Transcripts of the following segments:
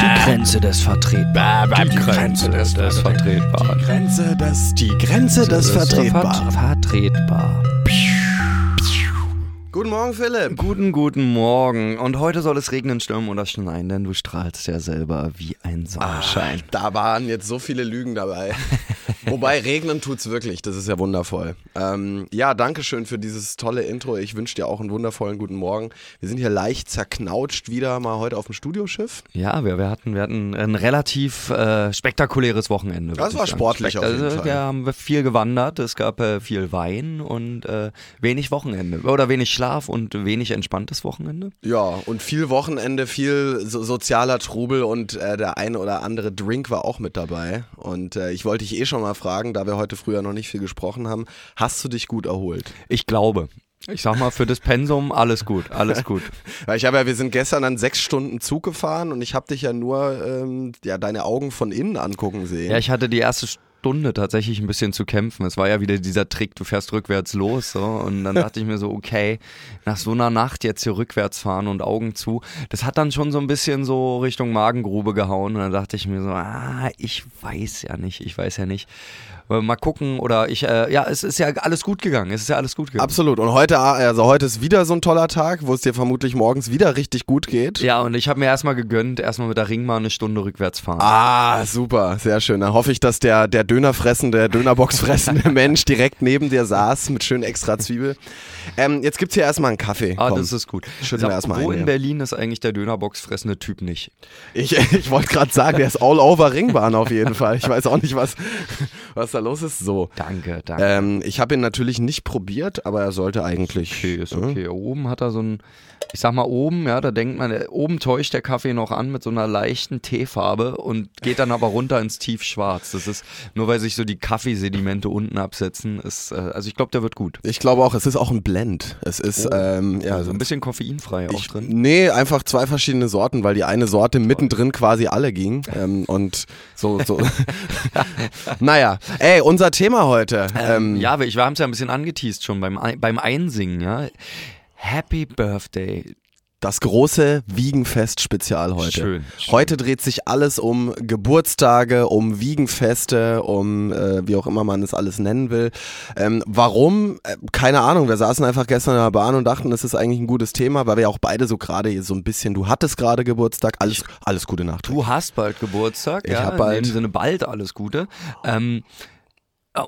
Die Grenze des Vertretbaren. Die Grenze des, des Vertretbaren. Die Grenze des, die Grenze des Vertretbaren. Vertretbar. Guten Morgen, Philipp. Guten, guten Morgen. Und heute soll es regnen, stürmen oder schneien, denn du strahlst ja selber wie ein Sonnenschein. Ah, da waren jetzt so viele Lügen dabei. Wobei regnen tut's wirklich, das ist ja wundervoll. Ähm, ja, danke schön für dieses tolle Intro. Ich wünsche dir auch einen wundervollen guten Morgen. Wir sind hier leicht zerknautscht wieder mal heute auf dem Studioschiff. Ja, wir, wir, hatten, wir hatten ein relativ äh, spektakuläres Wochenende. Das war sportlich auf jeden also, Fall. Wir haben viel gewandert, es gab äh, viel Wein und äh, wenig Wochenende. Oder wenig Schlaf und wenig entspanntes Wochenende. Ja, und viel Wochenende, viel so sozialer Trubel und äh, der ein oder andere Drink war auch mit dabei. Und äh, ich wollte dich eh schon mal fragen, da wir heute früher noch nicht viel gesprochen haben, hast du dich gut erholt? Ich glaube. Ich sag mal, für das Pensum alles gut, alles gut. Weil ich habe ja, wir sind gestern dann sechs Stunden Zug gefahren und ich habe dich ja nur ähm, ja, deine Augen von innen angucken sehen. Ja, ich hatte die erste Stunde tatsächlich ein bisschen zu kämpfen. Es war ja wieder dieser Trick, du fährst rückwärts los so und dann dachte ich mir so, okay, nach so einer Nacht jetzt hier rückwärts fahren und Augen zu, das hat dann schon so ein bisschen so Richtung Magengrube gehauen und dann dachte ich mir so, ah, ich weiß ja nicht, ich weiß ja nicht. Mal gucken oder ich, äh, ja, es ist ja alles gut gegangen, es ist ja alles gut gegangen. Absolut. Und heute, also heute ist wieder so ein toller Tag, wo es dir vermutlich morgens wieder richtig gut geht. Ja, und ich habe mir erstmal gegönnt, erstmal mit der Ringbahn eine Stunde rückwärts fahren. Ah, super, sehr schön. Dann hoffe ich, dass der, der Döner fressende, Dönerbox fressende Mensch direkt neben dir saß mit schön extra Zwiebel. Ähm, jetzt gibt's hier erstmal einen Kaffee. Ah, Komm. das ist gut. Schütten wir erstmal Wo ein, in ja. Berlin ist eigentlich der Dönerbox fressende Typ nicht? Ich, ich wollte gerade sagen, der ist all over Ringbahn auf jeden Fall. Ich weiß auch nicht, was, was da los ist. So. Danke, danke. Ähm, ich habe ihn natürlich nicht probiert, aber er sollte eigentlich. Okay, ist äh, okay. Oben hat er so ein, ich sag mal oben, ja, da denkt man, äh, oben täuscht der Kaffee noch an mit so einer leichten Teefarbe und geht dann aber runter ins Tiefschwarz. Das ist, nur weil sich so die Kaffeesedimente unten absetzen, ist, äh, also ich glaube, der wird gut. Ich glaube auch, es ist auch ein Blend. Es ist, ähm, ja, Also ein bisschen koffeinfrei auch Ich, drin. nee, einfach zwei verschiedene Sorten, weil die eine Sorte mittendrin quasi alle ging. Ähm, und so, so. naja, ey, unser Thema heute. Ähm, ja, wir, wir haben es ja ein bisschen angeteased schon beim, beim Einsingen, ja. Happy Birthday. Das große Wiegenfest-Spezial heute. Schön, schön. Heute dreht sich alles um Geburtstage, um Wiegenfeste, um äh, wie auch immer man es alles nennen will. Ähm, warum? Äh, keine Ahnung. Wir saßen einfach gestern in der Bahn und dachten, das ist eigentlich ein gutes Thema, weil wir auch beide so gerade so ein bisschen, du hattest gerade Geburtstag, alles, alles Gute Nacht. Du hast bald Geburtstag, Ich ja, hab bald. in dem Sinne bald alles Gute. Ähm, äh,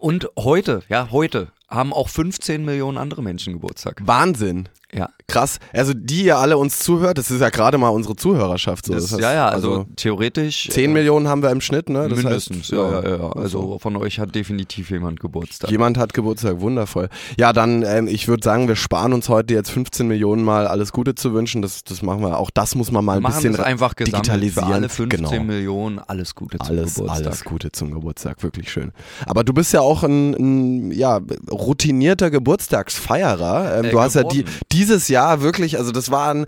und heute, ja, heute haben auch 15 Millionen andere Menschen Geburtstag. Wahnsinn. Ja, Krass. Also die ihr alle uns zuhört, das ist ja gerade mal unsere Zuhörerschaft. So. das, Das heißt, ja, ja, also, theoretisch. 10 äh, Millionen haben wir im Schnitt, ne? Das mindestens, heißt, ja, ja, ja, ja. Also von euch hat definitiv jemand Geburtstag. Jemand hat Geburtstag, wundervoll. Ja, dann, ähm, ich würde sagen, wir sparen uns heute jetzt 15 Millionen Mal alles Gute zu wünschen. Das, das machen wir. Auch das muss man mal ein machen bisschen einfach digitalisieren. für alle 15 genau. Millionen. Alles Gute zum Alles, Geburtstag. alles Gute zum Geburtstag, wirklich schön. Aber du bist ja auch ein, ein ja, routinierter Geburtstagsfeierer. Ähm, Äh, du hast ja die, dieses Jahr wirklich, also das war ein,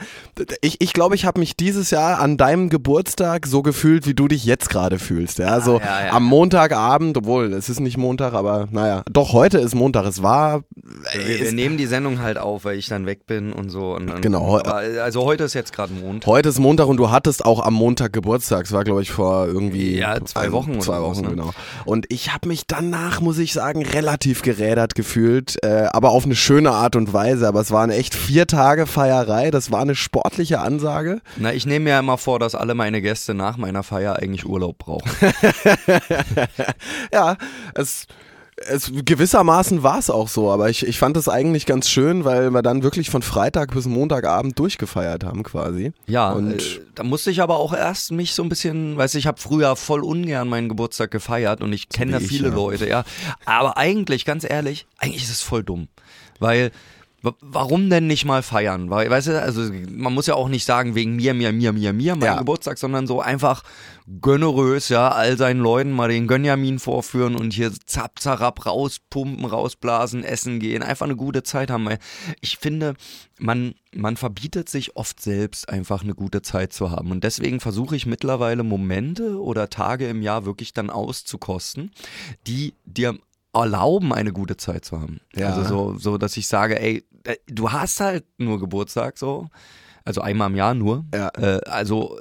ich ich, glaube, ich habe mich dieses Jahr an deinem Geburtstag so gefühlt, wie du dich jetzt gerade fühlst. Ja, so ja, ja. am Montagabend, obwohl es ist nicht Montag, aber naja, doch heute ist Montag. Es war, Wir, wir es, nehmen die Sendung halt auf, weil ich dann weg bin und so. Und dann, Genau. Aber, also heute ist jetzt gerade Montag. Heute ist Montag und du hattest auch am Montag Geburtstag. Es war, glaube ich, vor irgendwie Ja, zwei ein- Wochen oder Zwei was, Wochen, ne? genau. Und ich habe mich danach, muss ich sagen, relativ gerädert gefühlt, äh, aber auf eine schöne Art und Weise. Aber es waren echt vier Tage Feierei. Das war eine sportliche Ansage. Na, ich nehme mir ja immer vor, dass alle meine Gäste nach meiner Feier eigentlich Urlaub brauchen. Ja, es. Es, gewissermaßen war es auch so, aber ich, ich fand es eigentlich ganz schön, weil wir dann wirklich von Freitag bis Montagabend durchgefeiert haben quasi. Ja, Und- äh, da musste ich aber auch erst mich so ein bisschen, weißt du, ich habe früher voll ungern meinen Geburtstag gefeiert und ich kenne da ich, viele ja. Leute, ja. Aber eigentlich, ganz ehrlich, eigentlich ist es voll dumm, weil Warum denn nicht mal feiern? Weil, weißt du, also man muss ja auch nicht sagen, wegen mir, mir, mir, mir, mir, mein Ja. Geburtstag, sondern so einfach generös, ja, all seinen Leuten mal den Gönjamin vorführen und hier zapp, zarab rauspumpen, rausblasen, essen gehen, einfach eine gute Zeit haben. Weil ich finde, man, man verbietet sich oft selbst einfach eine gute Zeit zu haben. Und deswegen versuche ich mittlerweile Momente oder Tage im Jahr wirklich dann auszukosten, die dir erlauben, eine gute Zeit zu haben. Ja. Also so, so, dass ich sage, ey, äh, du hast halt nur Geburtstag so. Also einmal im Jahr nur. Ja. Äh, also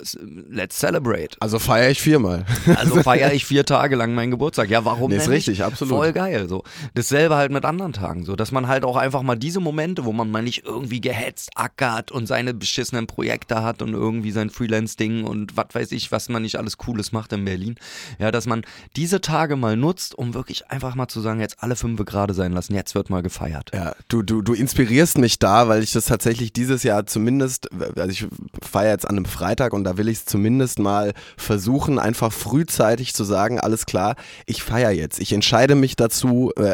let's celebrate. Also feiere ich viermal. Also feiere ich vier Tage lang meinen Geburtstag. Ja, warum Nee, ist richtig, absolut. Voll geil. So. Dasselbe halt mit anderen Tagen. So, dass man halt auch einfach mal diese Momente, wo man mal nicht irgendwie gehetzt ackert und seine beschissenen Projekte hat und irgendwie sein Freelance-Ding und was weiß ich, was man nicht alles Cooles macht in Berlin. Ja, dass man diese Tage mal nutzt, um wirklich einfach mal zu sagen, jetzt alle fünf gerade sein lassen, jetzt wird mal gefeiert. Ja, du, du, du inspirierst mich da, weil ich das tatsächlich dieses Jahr zumindest, also ich feiere jetzt an einem Freitag und da will ich es zumindest mal versuchen, einfach frühzeitig zu sagen, alles klar, ich feiere jetzt. Ich entscheide mich dazu, äh,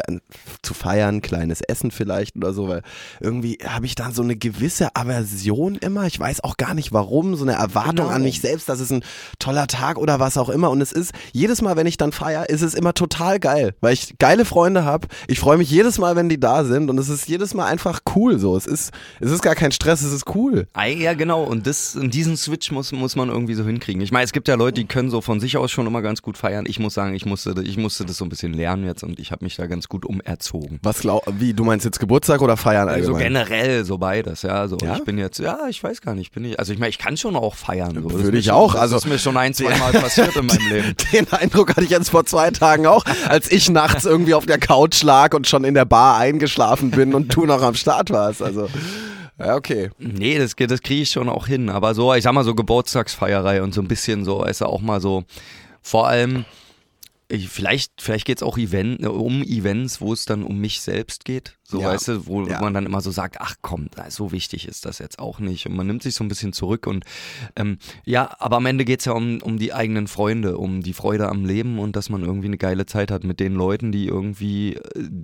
zu feiern, kleines Essen vielleicht oder so, weil irgendwie habe ich da so eine gewisse Aversion immer. Ich weiß auch gar nicht warum, so eine Erwartung Genau. an mich selbst, dass es ein toller Tag oder was auch immer. Und es ist, jedes Mal, wenn ich dann feiere, ist es immer total geil, weil ich geile Freunde habe. Ich freue mich jedes Mal, wenn die da sind und es ist jedes Mal einfach cool so. Es ist, es ist gar kein Stress, es ist cool. Ei, Ja, genau. Und das, und diesen Switch muss, muss man irgendwie so hinkriegen. Ich meine, es gibt ja Leute, die können so von sich aus schon immer ganz gut feiern. Ich muss sagen, ich musste, ich musste das so ein bisschen lernen jetzt und ich habe mich da ganz gut umerzogen. Was glaub, wie, du meinst jetzt Geburtstag oder feiern Also allgemein? generell so beides, ja. So, Ja? ich bin jetzt, ja, ich weiß gar nicht, bin ich, also ich meine, ich kann schon auch feiern. So. Das Würde ich schon, auch, Das also- ist mir schon ein, zwei Mal passiert in meinem Leben. Den Eindruck hatte ich jetzt vor zwei Tagen auch, als ich nachts irgendwie auf der Couch lag und schon in der Bar eingeschlafen bin und du noch am Start warst. Also, ja, okay. Nee, das, das kriege ich schon auch hin. Aber so, ich sag mal so Geburtstagsfeierei und so ein bisschen so, ist ja auch mal so, vor allem, ich, vielleicht, vielleicht geht's auch Event, um Events, wo es dann um mich selbst geht. So, Ja. weißt du, wo Ja. man dann immer so sagt, ach komm, so wichtig ist das jetzt auch nicht. Und man nimmt sich so ein bisschen zurück und ähm, ja, aber am Ende geht's ja um, um die eigenen Freunde, um die Freude am Leben und dass man irgendwie eine geile Zeit hat mit den Leuten, die irgendwie äh,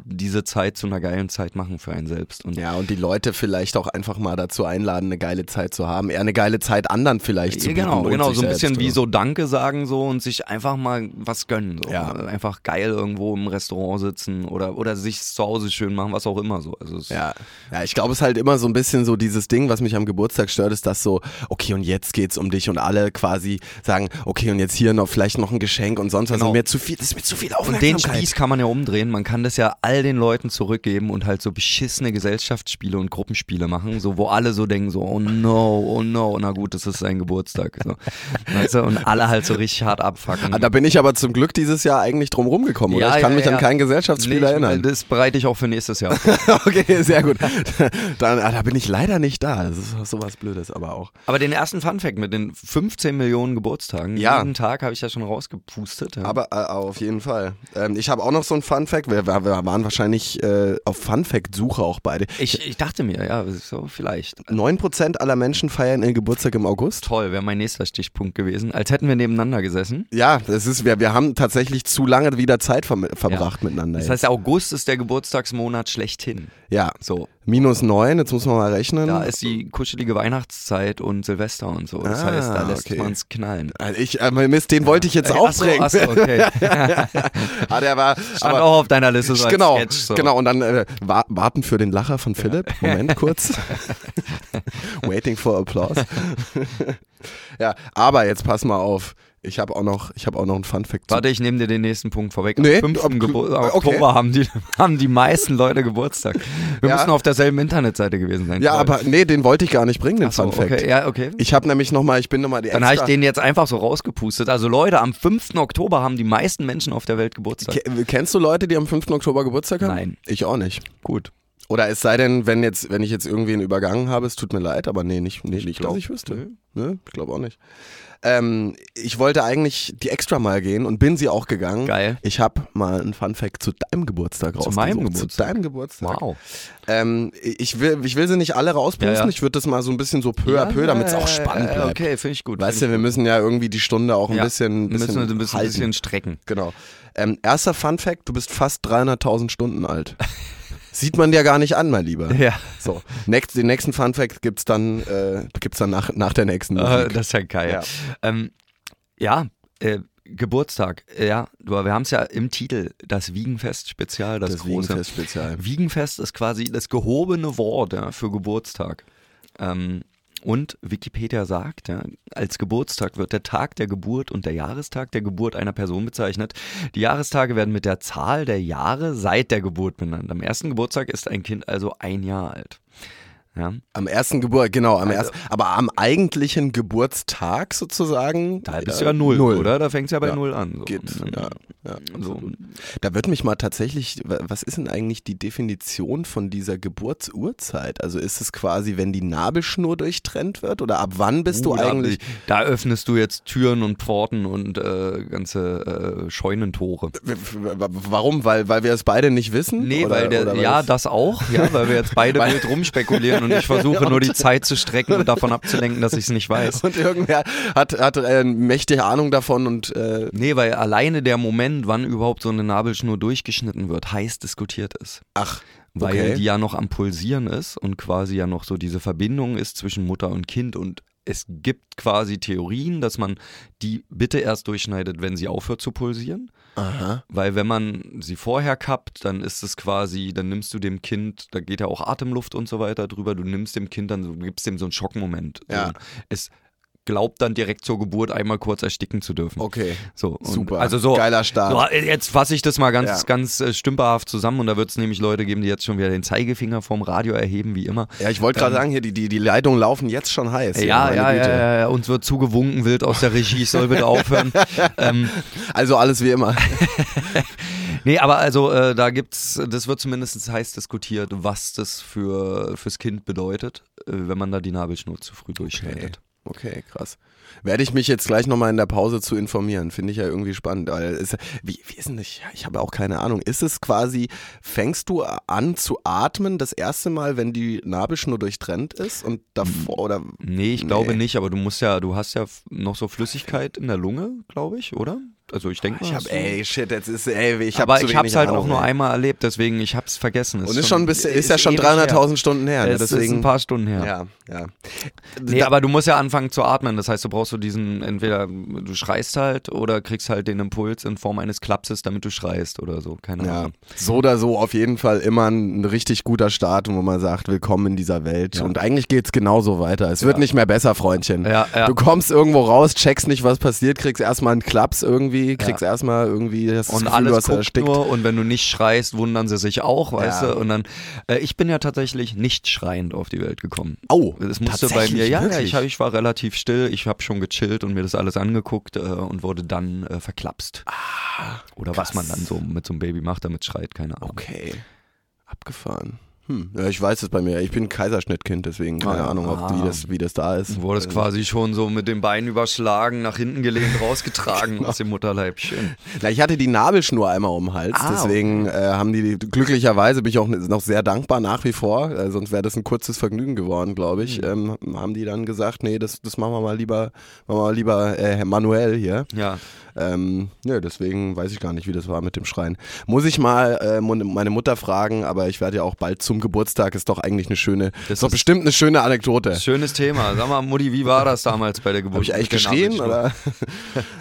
diese Zeit zu einer geilen Zeit machen für einen selbst. Und Ja, und die Leute vielleicht auch einfach mal dazu einladen, eine geile Zeit zu haben. Eher eine geile Zeit anderen vielleicht zu Ja, bieten. genau, und genau, sich so ein bisschen wie oder? so Danke sagen so und sich einfach mal was gönnen. So. Ja. Einfach geil irgendwo im Restaurant sitzen oder, oder sich zu Hause schön machen, was auch immer so. Also Ja, ja ich glaube, es ist halt immer so ein bisschen so dieses Ding, was mich am Geburtstag stört, ist das so, okay, und jetzt geht's um dich und alle quasi sagen, okay, und jetzt hier noch vielleicht noch ein Geschenk und sonst was. Genau. Und mir zu viel, das ist mir zu viel Und den Aufmerksamkeit. Spieß kann man ja umdrehen. Man kann das ja all den Leuten zurückgeben und halt so beschissene Gesellschaftsspiele und Gruppenspiele machen, so wo alle so denken so, oh no, oh no, na gut, das ist sein Geburtstag. So. Weißt du? Und alle halt so richtig hart abfacken. Ah, Da bin ich aber zum Glück dieses Jahr eigentlich drum rumgekommen, oder? Ja, ich kann ja, mich ja. an kein Gesellschaftsspiel Nee, erinnern. Das bereite ich auch für nächstes Jahr vor. okay, sehr gut. Dann, ah, da bin ich leider nicht da. Das ist sowas Blödes, aber auch. Aber den ersten Funfact mit den 15 Millionen Geburtstagen, Ja. jeden Tag habe ich ja schon rausgepustet. Aber äh, auf jeden Fall. Ähm, ich habe auch noch so ein Fun Fact. Wir, wir waren wahrscheinlich äh, auf Fun Fact Suche auch beide. ich, ich dachte mir, ja, so vielleicht. 9% aller Menschen feiern ihren Geburtstag im August. Toll, wäre mein nächster Stichpunkt gewesen. Als hätten wir nebeneinander gesessen. Ja, das ist, wir, wir haben tatsächlich zu lange wieder Zeit ver verbracht miteinander. Das heißt, August ist der Geburtstagsmonat schlechthin. ja, So, minus 9, jetzt muss man mal rechnen. da ist die kuschelige Weihnachtszeit und Silvester und so. Das Ah, heißt, da lässt okay. man es knallen. Also ich, äh, Mist, den wollte ich jetzt Ach so, aufbringen. ach so, okay. ah, der war, Stand aber, auch auf deiner Liste so genau, Sketch. So. genau. Und dann äh, wa warten für den Lacher von Philipp. Moment kurz. Waiting for applause. ja, aber jetzt pass mal auf. Ich habe auch noch, ich habe auch noch einen Fun Fact. Warte, ich nehme dir den nächsten Punkt vorweg. Nee, Am 5. ob- Gebur okay. Oktober haben die, haben die meisten Leute Geburtstag. Wir Ja. müssen auf derselben Internetseite gewesen sein. Ja, aber nee, den wollte ich gar nicht bringen, den so, Fun Fact. okay, ja, okay. Ich habe nämlich noch mal, ich bin noch mal die Dann habe ich den jetzt einfach so rausgepustet. Also Leute, am 5. Oktober haben die meisten Menschen auf der Welt Geburtstag. Ke- Kennst du Leute, die am 5. Oktober Geburtstag haben? Nein. Ich auch nicht. Gut. Oder es sei denn, wenn jetzt, wenn ich jetzt irgendwen übergangen habe, es tut mir leid, aber nee, nicht, nee, nicht, glaub, dass ich wüsste. nö. Ne? Ich glaube auch nicht. Ähm, ich wollte eigentlich die extra mal gehen und bin sie auch gegangen. Geil. Ich habe mal einen Fun Fact zu deinem Geburtstag Zu rausgesucht. meinem Zu Geburtstag? deinem Geburtstag. Wow. Ähm, ich, will, ich will sie nicht alle rauspusten. Ja, ja. Ich würde das mal so ein bisschen so peu à peu, damit es auch spannend bleibt. Okay, finde ich gut. Weißt du, wir ich müssen ja irgendwie die Stunde auch ein Ja, bisschen, bisschen, müssen wir ein bisschen, bisschen strecken. Genau. Ähm, erster Fun Fact, du bist fast 300.000 Stunden alt. Sieht man dir gar nicht an, mein Lieber. Ja. So, next, den nächsten Fun Fact gibt's dann, äh, gibt's dann nach, nach der nächsten Äh, Musik. das ist ja geil. Ja. Ähm, ja, äh, Geburtstag. Ja, wir haben es ja im Titel, das Wiegenfest-Spezial, das, das große. Wiegenfest-Spezial. Wiegenfest ist quasi das gehobene Wort ja, für Geburtstag. Ähm, und Wikipedia sagt, ja, als Geburtstag wird der Tag der Geburt und der Jahrestag der Geburt einer Person bezeichnet. Die Jahrestage werden mit der Zahl der Jahre seit der Geburt benannt. Am ersten Geburtstag ist ein Kind also ein Jahr alt. Ja? Am ersten Geburt, genau, am Also- ersten, aber am eigentlichen Geburtstag sozusagen. Da bist äh, du ja null, oder? Da fängst du ja bei Ja. null an. So. Geht, ja, ja. So. Da wird mich mal tatsächlich, wa- was ist denn eigentlich die Definition von dieser Geburtsurzeit? Also ist es quasi, wenn die Nabelschnur durchtrennt wird oder ab wann bist du Uh, da- eigentlich? Da öffnest du jetzt Türen und Pforten und äh, ganze äh, Scheunentore. Warum? Weil, weil wir es beide nicht wissen? Nee, oder, weil der, ja, es- das auch, ja, weil wir jetzt beide wild rumspekulieren und ich versuche nur die Zeit zu strecken und davon abzulenken, dass ich es nicht weiß. Und irgendwer hat, hat äh, mächtige Ahnung davon und äh, Nee, weil alleine der Moment, wann überhaupt so eine Nabelschnur durchgeschnitten wird, heiß diskutiert ist. ach, Weil Okay. die ja noch am Pulsieren ist und quasi ja noch so diese Verbindung ist zwischen Mutter und Kind und es gibt quasi Theorien, dass man die bitte erst durchschneidet, wenn sie aufhört zu pulsieren. aha, Weil wenn man sie vorher kappt, dann ist es quasi, dann nimmst du dem Kind, da geht ja auch Atemluft und so weiter drüber, du nimmst dem Kind dann, so- du gibst dem so einen Schockmoment. So. Ja. Es glaubt dann direkt zur Geburt einmal kurz ersticken zu dürfen. okay, So, super, Also so, geiler Start. so, jetzt fasse ich das mal ganz, Ja. ganz äh, stümperhaft zusammen und da wird es nämlich Leute geben, die jetzt schon wieder den Zeigefinger vom Radio erheben, wie immer. Ja, ich wollte gerade sagen, hier, die, die, die Leitungen laufen jetzt schon heiß. Ja, ja, ja, ja, ja, uns wird zugewunken wild aus der Regie, ich soll bitte aufhören. ähm, Also alles wie immer. nee, aber also äh, da gibt's, das wird zumindest heiß diskutiert, was das für fürs Kind bedeutet, äh, wenn man da die Nabelschnur zu früh durchschneidet. Okay, krass. Werde ich mich jetzt gleich nochmal in der Pause zu informieren. Finde ich ja irgendwie spannend. Weil es, wie, wie ist denn das? Ich habe auch keine Ahnung. Ist es quasi, fängst du an zu atmen das erste Mal, wenn die Nabelschnur durchtrennt ist und davor oder Nee, ich glaube Nee. nicht, aber du musst ja, du hast ja noch so Flüssigkeit in der Lunge, glaube ich, oder? Also ich denke mal. ich habe ey shit, jetzt ist ey, ich habe ich habe es halt Ahnung, auch nur ey. einmal erlebt, deswegen ich habe es vergessen. Und ist schon ein bisschen, ist, ja schon ewig her. 300.000 Stunden her, ne? Es ist deswegen ein paar Stunden her. ja, ja. Nee, aber du musst ja anfangen zu atmen. Das heißt, du brauchst so diesen, entweder du schreist halt oder kriegst halt den Impuls in Form eines Klapses, damit du schreist oder so. Keine Ja, Ahnung. so oder so auf jeden Fall immer ein richtig guter Start, wo man sagt, willkommen in dieser Welt. Ja. Und eigentlich geht's genauso weiter. Es wird nicht mehr besser, Freundchen. Ja, ja. Du kommst irgendwo raus, checkst nicht, was passiert, kriegst erstmal einen Klaps irgendwie, kriegst erstmal irgendwie das Und Gefühl, du alles hast guckt erstickt. nur und wenn du nicht schreist, wundern sie sich auch, weißt Ja. du? Und dann, äh, ich bin ja tatsächlich nicht schreiend auf die Welt gekommen. Oh, Das musste bei mir, ja, ja, ich, hab, ich war relativ still, ich habe schon gechillt und mir das alles angeguckt äh, und wurde dann äh, verklapst. Oder was man dann so mit so einem Baby macht, damit es schreit, keine Ahnung. Okay, abgefahren. Hm. Ja, ich weiß es bei mir. Ich bin Kaiserschnittkind, deswegen keine Ah, Ahnung, ob, ah. wie, das, wie das da ist. Du wurdest quasi schon so mit den Beinen überschlagen, nach hinten gelehnt, rausgetragen aus dem Mutterleib. Schön. Na, ich hatte die Nabelschnur einmal um den Hals, Ah, deswegen äh, haben die, glücklicherweise bin ich auch noch sehr dankbar nach wie vor, äh, sonst wäre das ein kurzes Vergnügen geworden, glaube ich. Mhm. Ähm, haben die dann gesagt, nee, das, das machen wir mal lieber, machen wir mal lieber äh, manuell hier. Ja, Ähm, nö, deswegen weiß ich gar nicht, wie das war mit dem Schreien. Muss ich mal äh, meine Mutter fragen, aber ich werde ja auch bald zum Geburtstag, ist doch eigentlich eine schöne, Das ist doch bestimmt eine schöne Anekdote. schönes Thema. Sag mal, Mutti, wie war das damals bei der Geburt? Habe ich eigentlich der geschrien? Oder?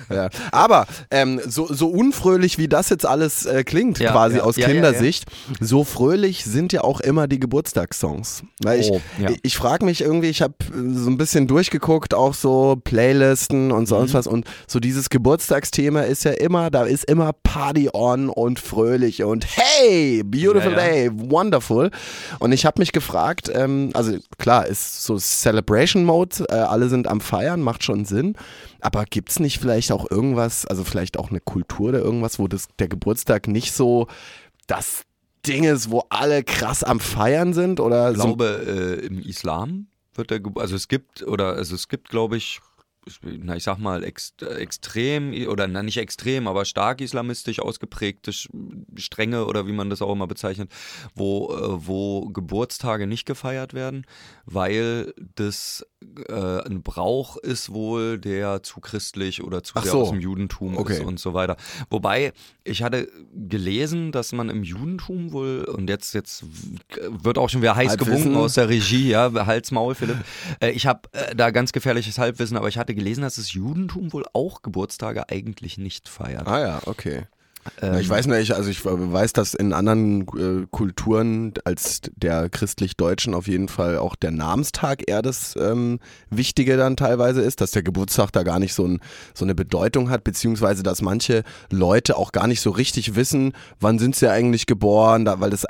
ja. Aber ähm, so, so unfröhlich wie das jetzt alles äh, klingt, Ja, quasi ja, aus ja, Kindersicht, so fröhlich sind ja auch immer die Geburtstagssongs. Weil ich, Oh, ich, ich frage mich irgendwie, ich habe so ein bisschen durchgeguckt, auch so Playlisten und Mhm. sonst was. Und so dieses Geburtstagsthema ist ja immer, da ist immer Party on und fröhlich und hey, beautiful day, wonderful. Und ich habe mich gefragt, ähm, also klar, ist so Celebration Mode, äh, alle sind am Feiern, macht schon Sinn. Aber gibt's nicht vielleicht auch irgendwas, also vielleicht auch eine Kultur oder irgendwas, wo das, der Geburtstag nicht so das Ding ist, wo alle krass am Feiern sind? Oder Ich so glaube, äh, im Islam wird der, Ge- also es gibt, oder, also es gibt, glaube ich- na, ich sag mal, ex, extrem, oder na, nicht extrem, aber stark islamistisch ausgeprägte Stränge oder wie man das auch immer bezeichnet, wo, äh, wo Geburtstage nicht gefeiert werden, weil das äh, ein Brauch ist wohl, der zu christlich oder zu Ach sehr so. aus dem Judentum Okay. ist und so weiter. Wobei, ich hatte gelesen, dass man im Judentum wohl, und jetzt, jetzt wird auch schon wieder heiß Halbwissen. gewunken aus der Regie, ja, Hals, Maul, Philipp. Äh, ich habe äh, da ganz gefährliches Halbwissen, aber ich hatte gelesen, dass das Judentum wohl auch Geburtstage eigentlich nicht feiert. Ah ja, okay. Ja, ich weiß nicht, also ich weiß, dass in anderen äh, Kulturen als der christlich-deutschen auf jeden Fall auch der Namenstag eher das ähm, Wichtige dann teilweise ist, dass der Geburtstag da gar nicht so, ein, so eine Bedeutung hat, beziehungsweise dass manche Leute auch gar nicht so richtig wissen, wann sind sie eigentlich geboren, da, weil das,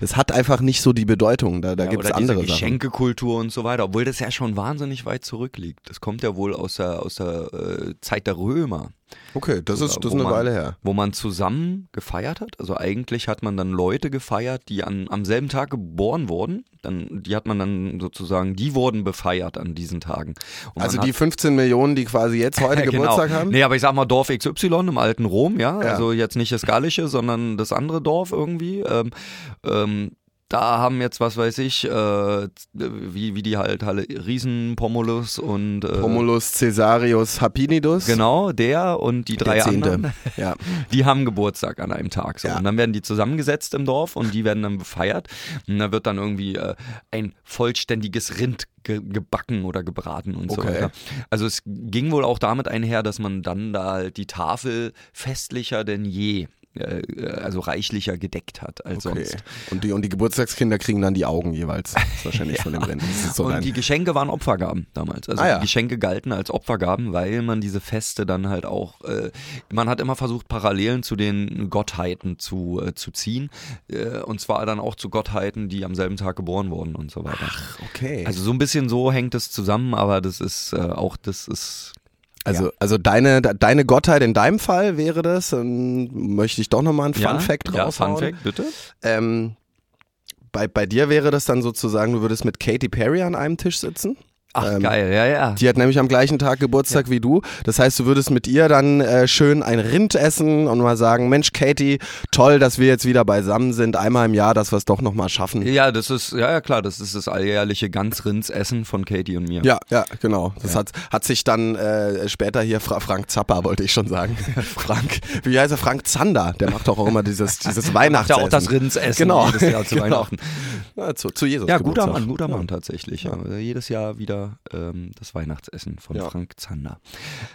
das hat einfach nicht so die Bedeutung, da, da Ja, gibt es andere Sachen. Geschenkekultur und so weiter, obwohl das ja schon wahnsinnig weit zurückliegt. Das kommt ja wohl aus der, aus der äh, Zeit der Römer. Okay, das ist, das ist eine man, Weile her. Wo man zusammen gefeiert hat. Also eigentlich hat man dann Leute gefeiert, die an, am selben Tag geboren wurden. Dann, die hat man dann sozusagen, die wurden befeiert an diesen Tagen. Und Also die 15 Millionen, die quasi jetzt heute Genau. Geburtstag haben? Nee, aber ich sag mal Dorf XY im alten Rom, ja. Ja. Also jetzt nicht das Gallische, sondern das andere Dorf irgendwie. Ähm, ähm, da haben jetzt, was weiß ich, äh, wie, wie die halt alle Riesenpomulus und äh, Romulus Caesarius Hapinidus. Genau, der und die drei Zehnte. anderen, Ja. die haben Geburtstag an einem Tag. So. Ja. Und dann werden die zusammengesetzt im Dorf und die werden dann befeiert. Und da wird dann irgendwie äh, ein vollständiges Rind ge gebacken oder gebraten und so Okay. weiter. Also es ging wohl auch damit einher, dass man dann da halt die Tafel festlicher denn je, also reichlicher gedeckt hat als Okay. sonst. Und die, und die Geburtstagskinder kriegen dann die Augen jeweils. Das ist wahrscheinlich von dem Rennen. So und die Geschenke waren Opfergaben damals. Also Ah, ja. die Geschenke galten als Opfergaben, weil man diese Feste dann halt auch, äh, man hat immer versucht, Parallelen zu den Gottheiten zu, äh, zu ziehen. Äh, und zwar dann auch zu Gottheiten, die am selben Tag geboren wurden und so weiter. okay. Also so ein bisschen so hängt es zusammen, aber das ist äh, auch, das ist. Also, also deine, deine Gottheit in deinem Fall wäre das, ähm, möchte ich doch nochmal einen Fun Fact ja, raushauen. Fun Fact, bitte. Ähm, bei, bei dir wäre das dann sozusagen, du würdest mit Katy Perry an einem Tisch sitzen. Ach, Ähm, geil, ja, ja. Die hat nämlich am gleichen Tag Geburtstag wie du. Das heißt, du würdest mit ihr dann äh, schön ein Rind essen und mal sagen, Mensch, Katy, toll, dass wir jetzt wieder beisammen sind. Einmal im Jahr, dass wir es doch nochmal schaffen. Ja, das ist, ja, ja, klar, das ist das alljährliche Ganzrindsessen von Katie und mir. Ja, ja, genau. Das Hat, hat sich dann äh, später hier Fra Frank Zappa, wollte ich schon sagen. Frank, wie heißt er? Frank Zander. Der macht doch auch immer dieses, dieses Macht ja Weihnachtsessen. auch das Rindsessen Genau. jedes Jahr zu Genau. Weihnachten. Ja, zu, zu Jesus. Ja, guter Geburtstag. Mann, guter Mann tatsächlich. Ja. Also jedes Jahr wieder ähm, das Weihnachtsessen von Ja. Frank Zander.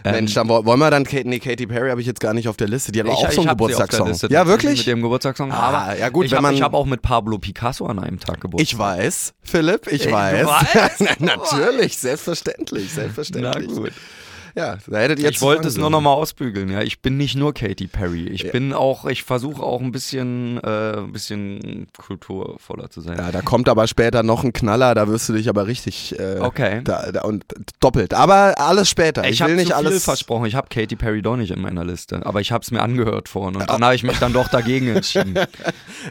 Mensch, dann wo- wollen wir dann Kate, nee, Katy Perry habe ich jetzt gar nicht auf der Liste. Die hat aber auch so einen ich Geburtstagssong. Ja, wirklich? Mit dem Geburtstagssong. Ah, aber ja gut, ich habe hab auch mit Pablo Picasso an einem Tag Geburtstag. Ich weiß, Philipp, ich du weiß. weißt? Natürlich, selbstverständlich, Na selbstverständlich. gut. Ja, da hättet ihr Ich wollte es nur nochmal ausbügeln. Ja, ich bin nicht nur Katy Perry. Ich bin auch, ich versuche auch ein bisschen, äh, ein bisschen kulturvoller zu sein. Ja, da kommt aber später noch ein Knaller, da wirst du dich aber richtig äh, Okay. da, da, und doppelt. Aber alles später. Ich, Ich, will habe nicht zu viel alles versprochen. Ich habe Katy Perry doch nicht in meiner Liste, aber ich habe es mir angehört vorhin und dann habe ich mich dann doch dagegen entschieden.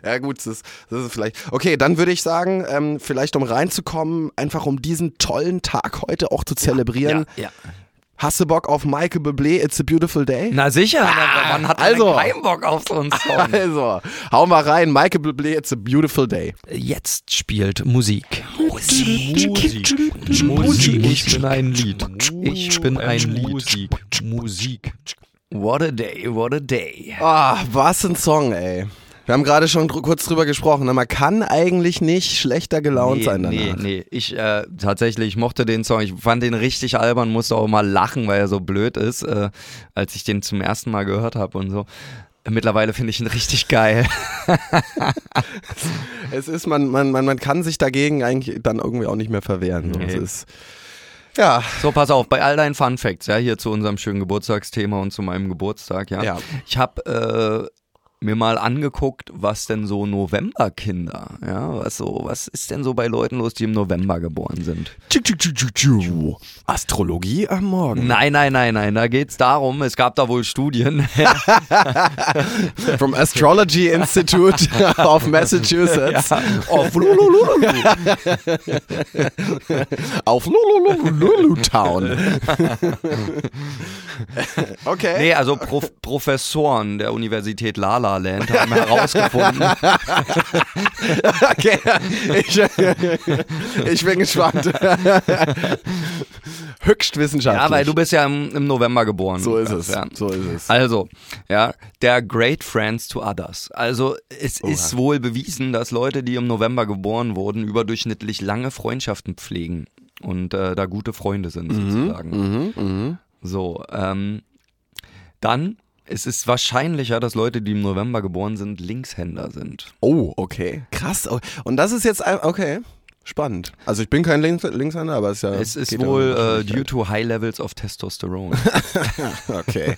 Ja gut, das ist, das ist vielleicht. Okay, dann würde ich sagen, ähm, vielleicht um reinzukommen, einfach um diesen tollen Tag heute auch zu zelebrieren. ja. Hast du Bock auf Michael Bublé, It's a Beautiful Day? Na sicher, man hat also. also keinen Bock auf so einen Song. Also, hau mal rein, Michael Bublé, It's a Beautiful Day. Jetzt spielt Musik. Musik. Musik. Musik. Ich bin ein Lied. Ich bin ein Lied. Musik. Musik. What a day, what a day. Ah, was ein Song, ey. Wir haben gerade schon dr kurz drüber gesprochen. ne? Man kann eigentlich nicht schlechter gelaunt Nee, sein danach. nee, nee. Ich äh, tatsächlich, ich mochte den Song. Ich fand den richtig albern, musste auch mal lachen, weil er so blöd ist, äh, als ich den zum ersten Mal gehört habe und so. Mittlerweile finde ich ihn richtig geil. Es ist, man, man, man, man kann sich dagegen eigentlich dann irgendwie auch nicht mehr verwehren. So. Nee. Ist, ja, So, pass auf, bei all deinen Fun Facts, ja, hier zu unserem schönen Geburtstagsthema und zu meinem Geburtstag, ja. Ja. Ich habe äh, mir mal angeguckt, was denn so Novemberkinder, ja, was so, was ist denn so bei Leuten los, die im November geboren sind? Astrologie am Morgen. Nein, nein, nein, nein, da geht's darum, es gab da wohl Studien, Vom Astrology Institute of Massachusetts. auf Lulululu. Auf Lulululu Town. okay. Nee, also Prof Professoren der Universität La La Land haben herausgefunden, Okay, ich, ich bin gespannt. Höchst wissenschaftlich. ja, weil du bist ja im, im November geboren. so ist es. Ja. So ist es. Also, ja, der Great Friends to Others. Also, es ist wohl bewiesen, dass Leute, die im November geboren wurden, überdurchschnittlich lange Freundschaften pflegen und äh, da gute Freunde sind, sozusagen. Mhm, mhm. So, ähm, dann Es ist wahrscheinlicher, dass Leute, die im November geboren sind, Linkshänder sind. Oh, okay. Krass. Oh, Und das ist jetzt, okay, spannend. Also ich bin kein Links Linkshänder, aber es ist ja... Es ist ja wohl um Wahrscheinlichkeit. due to high levels of Testosteron. Okay.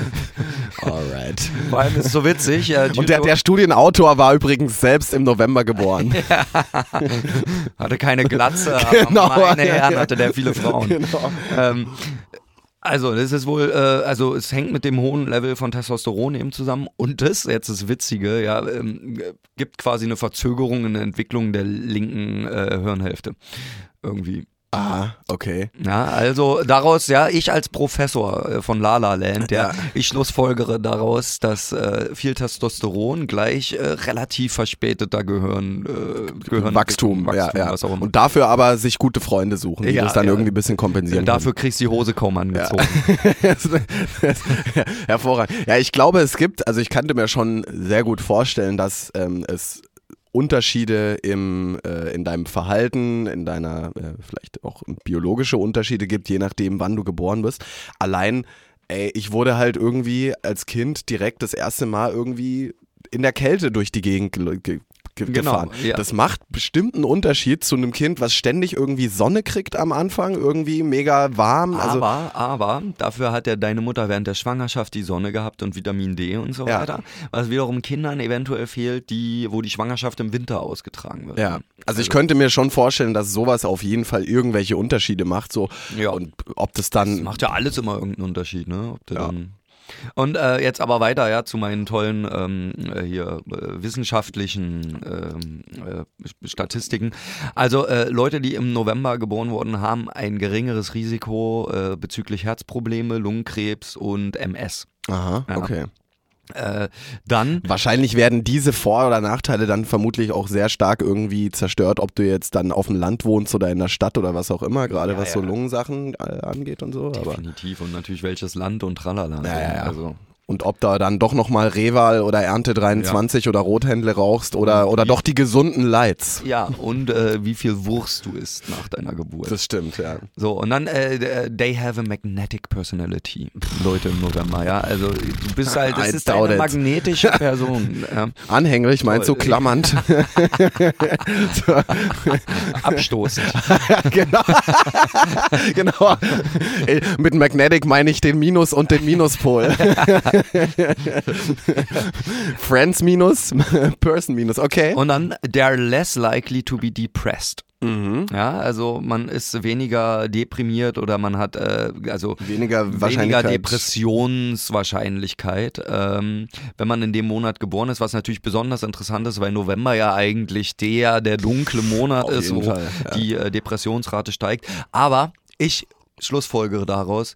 Alright. Vor allem ist es so witzig. Due Und der, der Studienautor war übrigens selbst im November geboren. hatte keine Glatze, Genau, aber meine ja, Herren ja. hatte der viele Frauen. genau. Ähm, also, das ist wohl, äh, also es hängt mit dem hohen Level von Testosteron eben zusammen und das, jetzt das Witzige, ja, ähm, gibt quasi eine Verzögerung in der Entwicklung der linken äh, Hirnhälfte. Irgendwie. Ah, okay. Ja, also daraus, ja, ich als Professor äh, von La La Land, ja, Ja. ich schlussfolgere daraus, dass äh, viel Testosteron gleich äh, relativ verspäteter Gehirn, äh, Gehirn Wachstum, Wachstum, ja, ja. was auch immer. Und dafür aber sich gute Freunde suchen, die Ja, das dann ja. irgendwie ein bisschen kompensieren. Dafür kriegst du die Hose kaum angezogen. Hervorragend. Ja, ich glaube, es gibt, also ich kannte mir schon sehr gut vorstellen, dass ähm, es Unterschiede im, äh, in deinem Verhalten, in deiner, äh, vielleicht auch biologische Unterschiede gibt, je nachdem, wann du geboren bist. Allein, ey, ich wurde halt irgendwie als Kind direkt das erste Mal irgendwie in der Kälte durch die Gegend ge Genau, gefahren. ja. Das macht bestimmt einen Unterschied zu einem Kind, was ständig irgendwie Sonne kriegt am Anfang, irgendwie mega warm. Also, aber, aber, dafür hat ja deine Mutter während der Schwangerschaft die Sonne gehabt und Vitamin D und so Ja. weiter. Was wiederum Kindern eventuell fehlt, die, wo die Schwangerschaft im Winter ausgetragen wird. Ja, also ich könnte mir schon vorstellen, dass sowas auf jeden Fall irgendwelche Unterschiede macht. So. Ja. Und ob das Das dann. macht ja alles immer irgendeinen Unterschied, ne? Ob du Ja. dann und äh, jetzt aber weiter, ja, zu meinen tollen ähm, äh, hier äh, wissenschaftlichen ähm, äh, Statistiken. Also äh, Leute, die im November geboren wurden, haben ein geringeres Risiko äh, bezüglich Herzprobleme, Lungenkrebs und MS. Aha, Ja. okay. Äh, dann Wahrscheinlich werden diese Vor- oder Nachteile dann vermutlich auch sehr stark irgendwie zerstört, ob du jetzt dann auf dem Land wohnst oder in der Stadt oder was auch immer, gerade Ja, was so ja. Lungensachen äh, angeht und so. Aber definitiv und natürlich welches Land und tralala. Ja, ja. Also und ob da dann doch nochmal Reval oder Ernte 23 oder Rothändle rauchst oder, oder doch die gesunden Lights. ja, und äh, wie viel Wurst du isst nach deiner Geburt. Das stimmt, ja. So, und dann, äh, they have a magnetic personality. Leute im November, ja. Also, du bist halt, das I ist eine it. magnetische Person. ja. Anhänglich meinst du klammernd? Abstoßend. genau. genau. Mit Magnetic meine ich den Minus und den Minuspol. Friends Minus, Person Minus, okay. Und dann, they're less likely to be depressed. Mhm. Ja, also man ist weniger deprimiert oder man hat äh, also Weniger weniger Wahrscheinlichkeit. Depressionswahrscheinlichkeit, ähm, wenn man in dem Monat geboren ist, was natürlich besonders interessant ist, weil November ja eigentlich der der dunkle Monat Auf ist, wo Fall, ja. die äh, Depressionsrate steigt. Aber ich schlussfolgere daraus,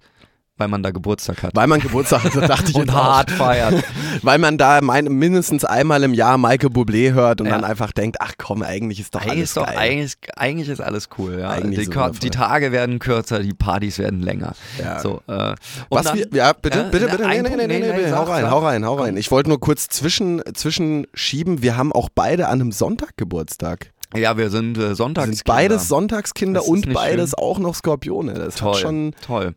weil man da Geburtstag hat. Weil man Geburtstag hat, dachte ich und jetzt auch. hart feiert. Weil man da mein, mindestens einmal im Jahr Michael Bublé hört und Ja. dann einfach denkt, ach komm, eigentlich ist doch Eigentlich alles ist doch geil. eigentlich, eigentlich ist alles cool, ja. Die, die Tage werden kürzer, die Partys werden länger. Ja. So, äh, Was dann, wir, ja, bitte, Ja, bitte, na, bitte, nee, nee, nee, nee, nee, nee, hau rein, hau rein, hau rein. Ich wollte nur kurz zwischen, zwischenschieben, wir haben auch beide an einem Sonntag Geburtstag. ja, wir sind äh, Wir Sonntags. sind beides Sonntagskinder und beides schön. auch noch Skorpione. Das Toll, schon toll.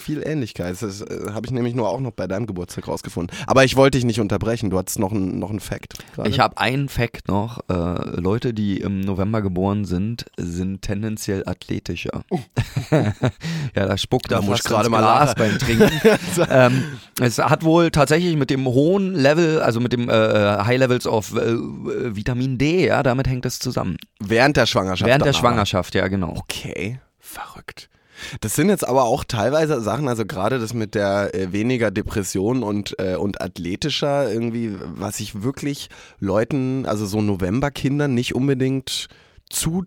Viel Ähnlichkeit. Das äh, habe ich nämlich nur auch noch bei deinem Geburtstag rausgefunden. Aber ich wollte dich nicht unterbrechen, du hattest noch einen noch einen Fact. gerade. Ich habe einen Fact noch. Äh, Leute, die im November geboren sind, sind tendenziell athletischer. ja, da spuckt Da muss gerade mal Glas beim Trinken. ähm, es hat wohl tatsächlich mit dem hohen Level, also mit dem äh, High Levels of äh, Vitamin D, ja, damit hängt es zusammen. Während der Schwangerschaft. Während der aber. Schwangerschaft, ja, genau. Okay, verrückt. Das sind jetzt aber auch teilweise Sachen, also gerade das mit der äh, weniger Depression und, äh, und athletischer irgendwie, was ich wirklich Leuten, also so Novemberkindern nicht unbedingt zu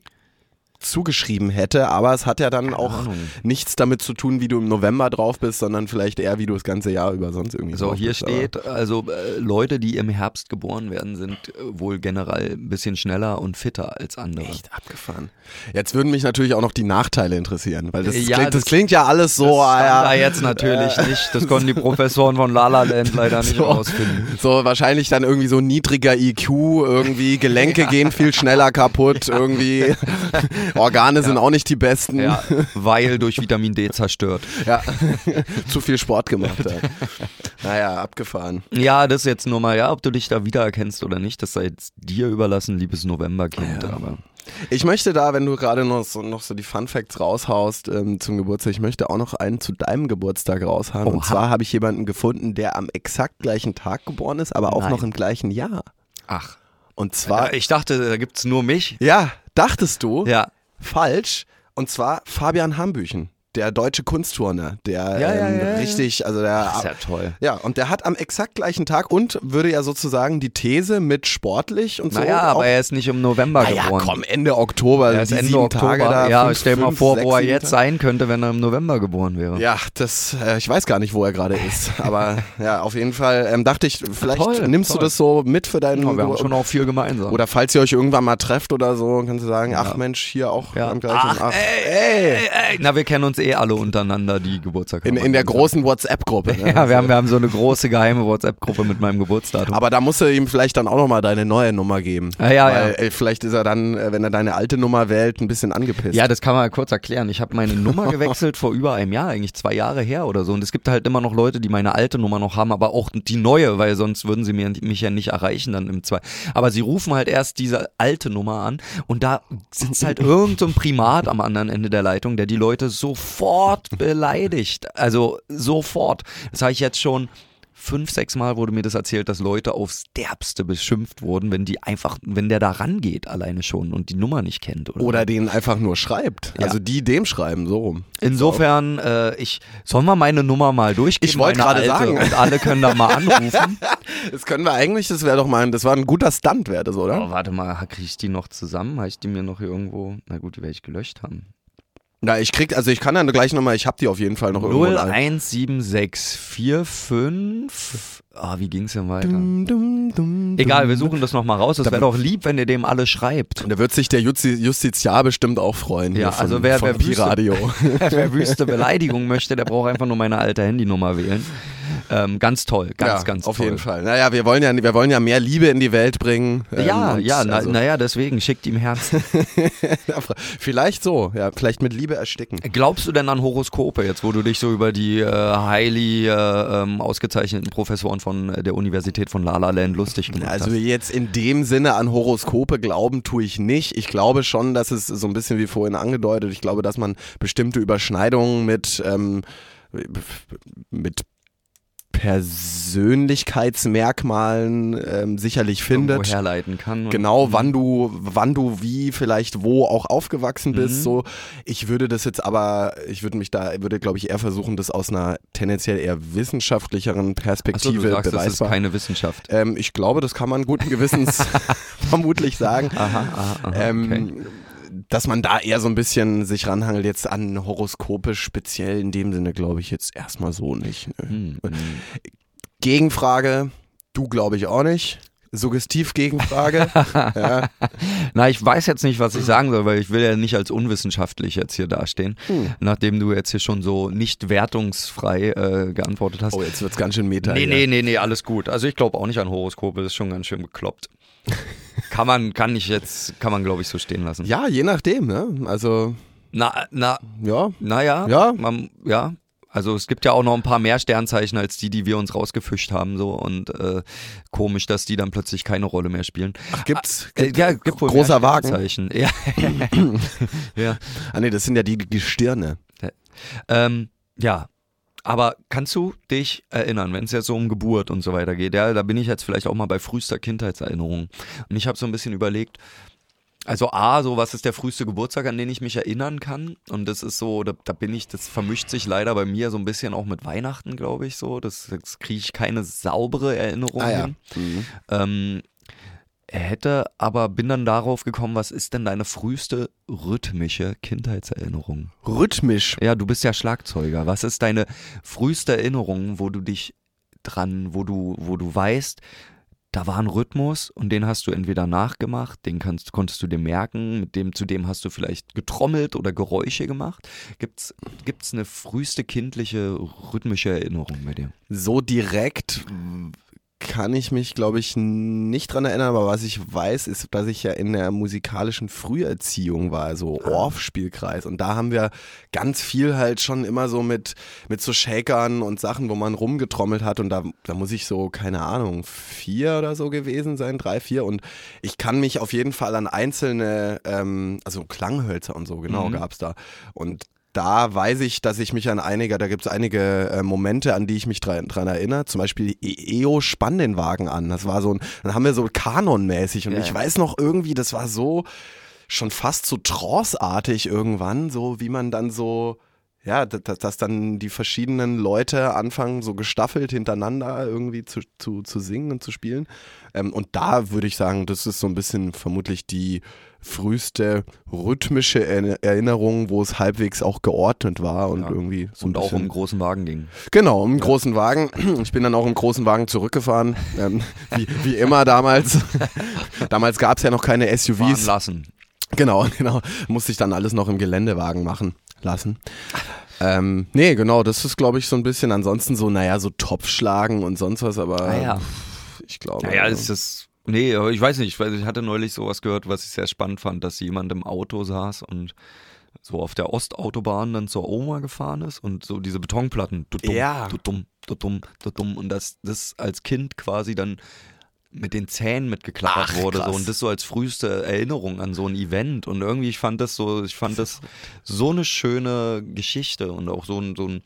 zugeschrieben hätte, aber es hat ja dann auch Ahnung. nichts damit zu tun, wie du im November drauf bist, sondern vielleicht eher, wie du das ganze Jahr über sonst irgendwie So, hier bist. steht, also äh, Leute, die im Herbst geboren werden, sind äh, wohl generell ein bisschen schneller und fitter als andere. Echt abgefahren. Jetzt würden mich natürlich auch noch die Nachteile interessieren, weil das, Ja, klingt, das, das- klingt ja alles so, das stand ja, da jetzt natürlich nicht. Das konnten die Professoren von La La Land leider nicht So. rausfinden. So wahrscheinlich dann irgendwie so niedriger IQ, irgendwie Gelenke gehen viel schneller kaputt, irgendwie Organe sind auch nicht die besten. Ja, weil durch Vitamin D zerstört. Ja. Zu viel Sport gemacht hat. Naja, abgefahren. Ja, das ist jetzt nur mal, ja, ob du dich da wiedererkennst oder nicht, das sei jetzt dir überlassen, liebes Novemberkind. Aber Ich möchte da, wenn du gerade noch so, noch so die Fun Facts raushaust ähm, zum Geburtstag, ich möchte auch noch einen zu deinem Geburtstag raushauen. Und Oha. zwar habe ich jemanden gefunden, der am exakt gleichen Tag geboren ist, aber auch Nein. noch im gleichen Jahr. ach, Und zwar, ich dachte, da gibt's nur mich. ja, dachtest du, Ja, falsch. Und zwar Fabian Hambüchen, der deutsche Kunstturner, der Ja, ähm, ja, ja. richtig, also der das ist ja toll. Ja, und der hat am exakt gleichen Tag und würde ja sozusagen die These mit sportlich und so. Naja, aber er ist nicht im November naja, geboren. komm, Ende Oktober. er ist die Ende sieben Oktober. Tage da, ja, fünf, stell dir mal vor, sechs, wo er jetzt sein könnte, wenn er im November geboren wäre. Ja, das, äh, ich weiß gar nicht, wo er gerade ist. Aber ja, auf jeden Fall ähm, dachte ich, vielleicht Toll, nimmst toll. du das so mit für deinen. Ja, wir haben schon auch viel gemeinsam. oder falls ihr euch irgendwann mal trefft oder so, kannst du sagen, ach. Mensch, hier auch ja. am gleichen Ach, ey, ey, ey. Na, wir kennen uns eh alle untereinander, die Geburtstag In, haben. in der großen WhatsApp-Gruppe. Ne? Ja, wir haben, wir haben so eine große geheime WhatsApp-Gruppe mit meinem Geburtsdatum. Aber da musst du ihm vielleicht dann auch nochmal deine neue Nummer geben. Ah, ja, Weil ja. Ey, vielleicht ist er dann, äh, wenn er deine alte Nummer wählt, ein bisschen angepisst. Ja, das kann man kurz erklären. Ich habe meine Nummer gewechselt vor über einem Jahr, eigentlich zwei Jahre her oder so. Und es gibt halt immer noch Leute, die meine alte Nummer noch haben, aber auch die neue, weil sonst würden sie mir, mich ja nicht erreichen dann im zwei. Aber sie rufen halt erst diese alte Nummer an und da sitzt halt irgend so Primat am anderen Ende der Leitung, der die Leute sofort beleidigt. Also sofort. Das habe ich jetzt schon fünf, sechs Mal wurde mir das erzählt, dass Leute aufs Derbste beschimpft wurden, wenn die einfach, wenn der da rangeht alleine schon und die Nummer nicht kennt. Oder, Oder den einfach nur schreibt. Ja. Also die dem schreiben, so rum. Insofern, äh, ich sollen wir meine Nummer mal durchgehen. Ich wollte gerade sagen. Und alle können da mal anrufen. Das können wir eigentlich, das wäre doch mal, ein- das war ein guter Stunt, wäre das, oder? oh, warte mal, kriege ich die noch zusammen? Habe ich die mir noch irgendwo? Na gut, die werde ich gelöscht haben. Na, ich krieg, also ich kann dann gleich nochmal, ich habe die auf jeden Fall noch irgendwo. in allen- 017645. Ah, wie ging's denn weiter? Dum, dum, dum, Egal, wir suchen das nochmal raus. Das wäre doch lieb, wenn ihr dem alle schreibt. Da wird sich der Justi Justiziar bestimmt auch freuen. Ja, hier von, also wer- wer Pi-Radio. Wer wüste Beleidigung möchte, der braucht einfach nur meine alte Handynummer wählen. Ähm, ganz toll, ganz, ja, ganz auf toll. jeden Fall. Naja, wir wollen ja, wir wollen ja mehr Liebe in die Welt bringen. ähm, Ja, ja, na, also, naja, deswegen schickt ihm Herzen. vielleicht so, ja, vielleicht mit Liebe ersticken. Glaubst du denn an Horoskope, jetzt wo du dich so über die äh, highly äh, ähm, ausgezeichneten Professoren von der Universität von La La Land lustig gemacht Also hast? jetzt in dem Sinne an Horoskope glauben tue ich nicht. Ich glaube schon, dass es so ein bisschen wie vorhin angedeutet, ich glaube, dass man bestimmte Überschneidungen mit, ähm, mit Persönlichkeitsmerkmalen ähm, sicherlich Irgendwo findet. herleiten kann. Genau, wann du, wann du wie vielleicht wo auch aufgewachsen bist. Mhm. So, ich würde das jetzt aber, ich würde mich da, würde glaube ich eher versuchen, das aus einer tendenziell eher wissenschaftlicheren Perspektive du sagst, das ist keine Wissenschaft. Ähm, ich glaube, das kann man guten Gewissens vermutlich sagen. Aha, aha, aha Ähm, okay. Dass man da eher so ein bisschen sich ranhangelt, jetzt an Horoskope speziell in dem Sinne, glaube ich jetzt erstmal so nicht. Nö. Hm, hm. Gegenfrage, du glaube ich auch nicht. Suggestiv-Gegenfrage. ja. Na, ich weiß jetzt nicht, was ich sagen soll, weil ich will ja nicht als unwissenschaftlich jetzt hier dastehen, Hm. nachdem du jetzt hier schon so nicht wertungsfrei äh, geantwortet hast. Oh, jetzt wird's ganz schön meta. Nee, hier. nee, nee, nee, alles gut. Also ich glaube auch nicht an Horoskope, das ist schon ganz schön bekloppt. Kann man, kann ich jetzt, kann man glaube ich so stehen lassen. Ja, je nachdem, ne? Also, Na, na, ja. naja. Ja. Man, ja. Also es gibt ja auch noch ein paar mehr Sternzeichen als die, die wir uns rausgefischt haben, so und äh, komisch, dass die dann plötzlich keine Rolle mehr spielen. Ach, gibt's? Äh, ja, gibt wohl großer mehr Wagen. Sternzeichen. Ja. ja. Ah, nee, das sind ja die, die Stirne. Ähm, ja. Aber kannst du dich erinnern, wenn es jetzt so um Geburt und so weiter geht? Ja, da bin ich jetzt vielleicht auch mal bei frühester Kindheitserinnerung. Und ich habe so ein bisschen überlegt, also A, so was ist der früheste Geburtstag, an den ich mich erinnern kann? Und das ist so, da, da bin ich, das vermischt sich leider bei mir so ein bisschen auch mit Weihnachten, glaube ich so. Das, das kriege ich keine saubere Erinnerung Ah ja. hin. Mhm. Ähm, hätte, aber bin dann darauf gekommen, was ist denn deine früheste rhythmische Kindheitserinnerung? Rhythmisch. Ja, du bist ja Schlagzeuger. Was ist deine früheste Erinnerung, wo du dich dran, wo du, wo du weißt, da war ein Rhythmus und den hast du entweder nachgemacht, den kannst, konntest du dir merken, mit dem, zu dem hast du vielleicht getrommelt oder Geräusche gemacht. Gibt's, gibt's eine früheste kindliche rhythmische Erinnerung bei dir? So direkt kann ich mich, glaube ich, nicht dran erinnern, aber was ich weiß, ist, dass ich ja in der musikalischen Früherziehung war, also Ah. Orff-Spielkreis. Und da haben wir ganz viel halt schon immer so mit, mit so Shakern und Sachen, wo man rumgetrommelt hat. Und da, da muss ich so, keine Ahnung, vier oder so gewesen sein, drei, vier. Und ich kann mich auf jeden Fall an einzelne, ähm, also Klanghölzer und so, genau, Mhm. gab's da. Und da weiß ich, dass ich mich an einige, da gibt es einige äh, Momente, an die ich mich dran, dran erinnere. Zum Beispiel E- EO spann den Wagen an. Das war so ein, dann haben wir so kanonmäßig und Ja, ich weiß noch irgendwie, das war so schon fast so tranceartig irgendwann, so wie man dann so ja, dass, dass dann die verschiedenen Leute anfangen, so gestaffelt hintereinander irgendwie zu, zu, zu singen und zu spielen. Ähm, und da würde ich sagen, das ist so ein bisschen vermutlich die früheste rhythmische Er- Erinnerung, wo es halbwegs auch geordnet war und Ja. irgendwie so ein Und auch um einen großen Wagen ging. Genau, im großen Wagen. Ich bin dann auch im großen Wagen zurückgefahren. Ähm, wie, wie immer damals. damals gab es ja noch keine Fahren SUVs. lassen. Genau, genau. Musste ich dann alles noch im Geländewagen machen lassen. Ähm, nee, genau, das ist, glaube ich, so ein bisschen ansonsten so, naja, so Topfschlagen und sonst was, aber Ah ja. ich glaube. Naja, ist das. Nee, ich weiß nicht, ich hatte neulich sowas gehört, was ich sehr spannend fand, dass jemand im Auto saß und so auf der Ostautobahn dann zur Oma gefahren ist und so diese Betonplatten, du dumm, Ja. du dumm, du dumm, du dumm und das, das als Kind quasi dann mit den Zähnen mitgeklappert Ach, wurde so und das so als früheste Erinnerung an so ein Event und irgendwie ich fand das so ich fand das so eine schöne Geschichte und auch so ein so ein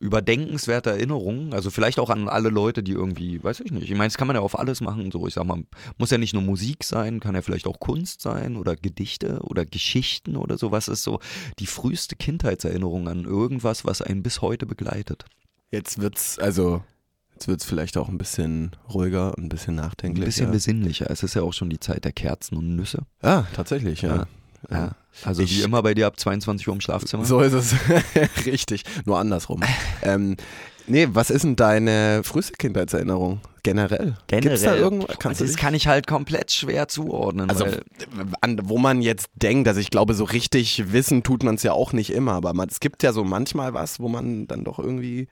überdenkenswerte Erinnerung, also vielleicht auch an alle Leute, die irgendwie, weiß ich nicht, ich meine, das kann man ja auf alles machen, so ich sag mal, muss ja nicht nur Musik sein, kann ja vielleicht auch Kunst sein oder Gedichte oder Geschichten oder so, was ist so die früheste Kindheitserinnerung an irgendwas, was einen bis heute begleitet. Jetzt wird's, also, jetzt wird's vielleicht auch ein bisschen ruhiger und ein bisschen Ein nachdenklicher. bisschen besinnlicher, es ist ja auch schon die Zeit der Kerzen und Nüsse. Ja, tatsächlich, ja. Ja. Also Ich- wie immer bei dir ab 22 Uhr im Schlafzimmer. So ist es. Richtig. Nur andersrum. ähm, nee, was ist denn deine früheste Kindheitserinnerung? Generell? Gibt's da irgendwas? Kannst das kann ich halt komplett schwer zuordnen. Also, an, wo man jetzt denkt, also ich glaube, so richtig wissen tut man es ja auch nicht immer, aber man, es gibt ja so manchmal was, wo man dann doch irgendwie.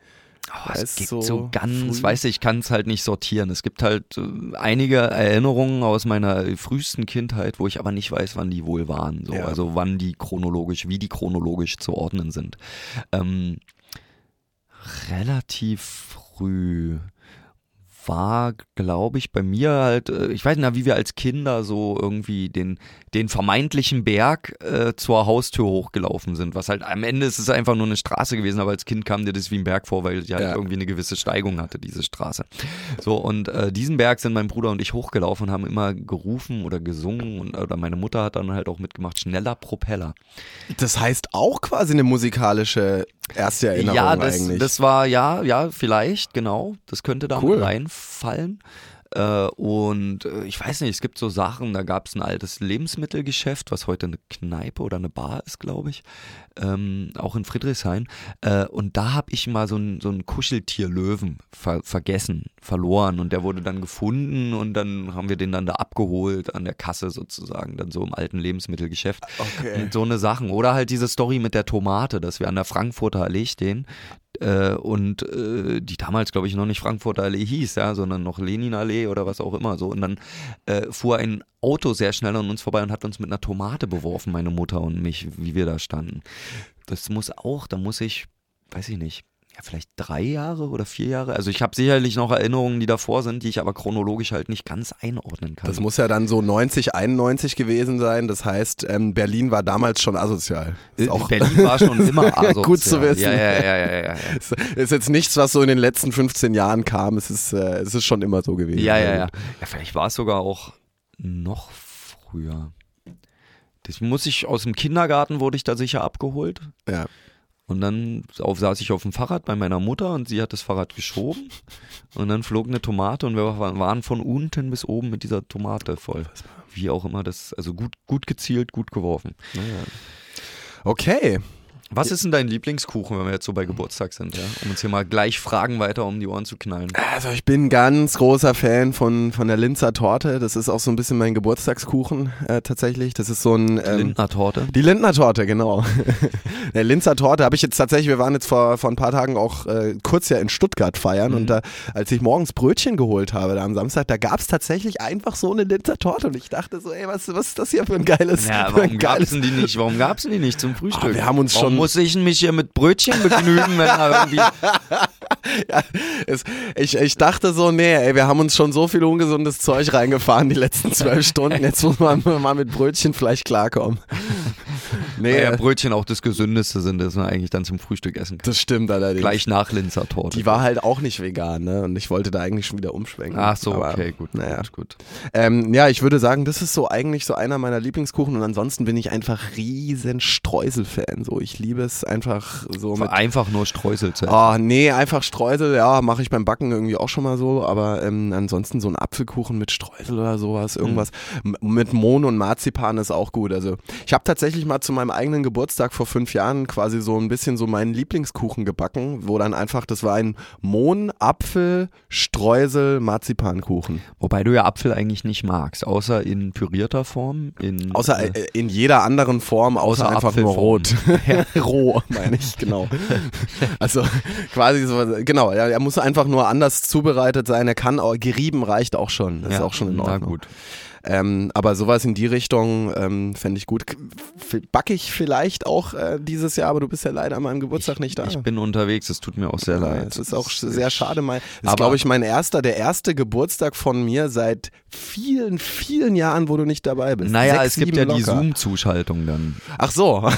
Oh, es gibt so so, ganz, früh- weiß ich, kann es halt nicht sortieren. Es gibt halt äh, einige Erinnerungen aus meiner frühesten Kindheit, wo ich aber nicht weiß, wann die wohl waren. So. Ja. Also wann die chronologisch, wie die chronologisch zu ordnen sind. Ähm, relativ früh war, glaube ich, bei mir halt, äh, ich weiß nicht, wie wir als Kinder so irgendwie den, den vermeintlichen Berg äh, zur Haustür hochgelaufen sind. Was halt am Ende ist es einfach nur eine Straße gewesen, aber als Kind kam dir das wie ein Berg vor, weil die halt Ja. irgendwie eine gewisse Steigung hatte, diese Straße. So, und äh, diesen Berg sind mein Bruder und ich hochgelaufen und haben immer gerufen oder gesungen und oder meine Mutter hat dann halt auch mitgemacht, schneller Propeller. Das heißt auch quasi eine musikalische erste Erinnerung ja, das, eigentlich. das war, ja, ja, vielleicht, genau. Das könnte da Cool. reinfallen. Äh, und äh, ich weiß nicht, es gibt so Sachen, da gab es ein altes Lebensmittelgeschäft, was heute eine Kneipe oder eine Bar ist, glaube ich, ähm, auch in Friedrichshain. Äh, und da habe ich mal so ein, so ein Kuscheltier-Löwen ver vergessen, verloren. Und der wurde dann gefunden und dann haben wir den dann da abgeholt an der Kasse sozusagen, dann so im alten Lebensmittelgeschäft. okay. Und so eine Sachen. Oder halt diese Story mit der Tomate, dass wir an der Frankfurter Allee stehen. Äh, und äh, die damals, glaube ich, noch nicht Frankfurter Allee hieß, ja, sondern noch Leninallee oder was auch immer so. Und dann äh, fuhr ein Auto sehr schnell an uns vorbei und hat uns mit einer Tomate beworfen, meine Mutter und mich, wie wir da standen. Das muss auch, da muss ich, weiß ich nicht, ja, vielleicht drei Jahre oder vier Jahre. Also ich habe sicherlich noch Erinnerungen, die davor sind, die ich aber chronologisch halt nicht ganz einordnen kann. Das muss ja dann so 90, 91 gewesen sein. Das heißt, ähm, Berlin war damals schon asozial. Ist, auch, Äh, Berlin war schon immer asozial. Gut zu wissen. Ja, ja, ja, ja, ja, ist, ist jetzt nichts, was so in den letzten 15 Jahren kam. Es ist, äh, es ist schon immer so gewesen. Ja, ja, ja. Ja, vielleicht war es sogar auch noch früher. Das muss ich aus dem Kindergarten wurde ich da sicher abgeholt. Ja. Und dann auf, saß ich auf dem Fahrrad bei meiner Mutter und sie hat das Fahrrad geschoben. Und dann flog eine Tomate und wir wa- waren von unten bis oben mit dieser Tomate voll. Wie auch immer das, also gut, gut gezielt, gut geworfen. Okay. Was ist denn dein Lieblingskuchen, wenn wir jetzt so bei Geburtstag sind, ja? Um uns hier mal gleich Fragen weiter um die Ohren zu knallen. Also ich bin ganz großer Fan von, von der Linzer Torte. Das ist auch so ein bisschen mein Geburtstagskuchen äh, tatsächlich. Das ist so ein... Ähm, Lindner Torte. Die Lindner Torte, genau. der Linzer Torte habe ich jetzt tatsächlich, wir waren jetzt vor, vor ein paar Tagen auch äh, kurz ja in Stuttgart feiern und da, als ich morgens Brötchen geholt habe, da am Samstag, da gab es tatsächlich einfach so eine Linzer Torte und ich dachte so, ey, was, was ist das hier für ein geiles... Ja, warum gab's geiles denn die nicht? Warum gab's denn die nicht zum Frühstück? Ah, wir haben uns warum schon- muss ich mich hier mit Brötchen begnügen, wenn da irgendwie. Ja, es, ich, ich dachte so, nee, ey, wir haben uns schon so viel ungesundes Zeug reingefahren die letzten zwölf Stunden. Jetzt muss man mal mit Brötchenfleisch klarkommen. Nee, Ja, Brötchen auch das Gesündeste sind, das man eigentlich dann zum Frühstück essen kann. das stimmt allerdings. Gleich nach Linzer Torte. Die war halt auch nicht vegan, ne? Und ich wollte da eigentlich schon wieder umschwenken. Ach so, Aber, okay, gut. Naja. gut, gut. Ähm, ja, ich würde sagen, das ist so eigentlich so einer meiner Lieblingskuchen und ansonsten bin ich einfach riesen Streusel-Fan. So, ich liebe es einfach so mit. Einfach nur Streusel zu essen. Oh, nee, einfach Streusel, ja, mache ich beim Backen irgendwie auch schon mal so, aber ähm, ansonsten so ein Apfelkuchen mit Streusel oder sowas, irgendwas. M- Mit Mohn und Marzipan ist auch gut. Also ich habe tatsächlich mal zu meinem eigenen Geburtstag vor fünf Jahren quasi so ein bisschen so meinen Lieblingskuchen gebacken, wo dann einfach, das war ein Mohn, Apfel, Streusel, Marzipankuchen. Wobei du ja Apfel eigentlich nicht magst, außer in pürierter Form. In, Außer äh, äh, in jeder anderen Form, außer, Außer einfach nur Apfelform. rot. Roh, meine ich, genau. Also quasi so, genau, er, er muss einfach nur anders zubereitet sein. Er kann auch, gerieben reicht auch schon. Das ist ja, auch schon in Na Ordnung. gut. Ähm, aber sowas in die Richtung ähm, fände ich gut. Backe ich vielleicht auch äh, dieses Jahr, aber du bist ja leider an meinem Geburtstag nicht da. Ich bin unterwegs, es tut mir auch sehr Ja, leid. Es ist auch sehr schade. Mein, das ist, glaube ich, mein erster, der erste Geburtstag von mir seit vielen, vielen Jahren, wo du nicht dabei bist. Naja, Sechs, es gibt ja die locker. Zoom-Zuschaltung dann. Ach so.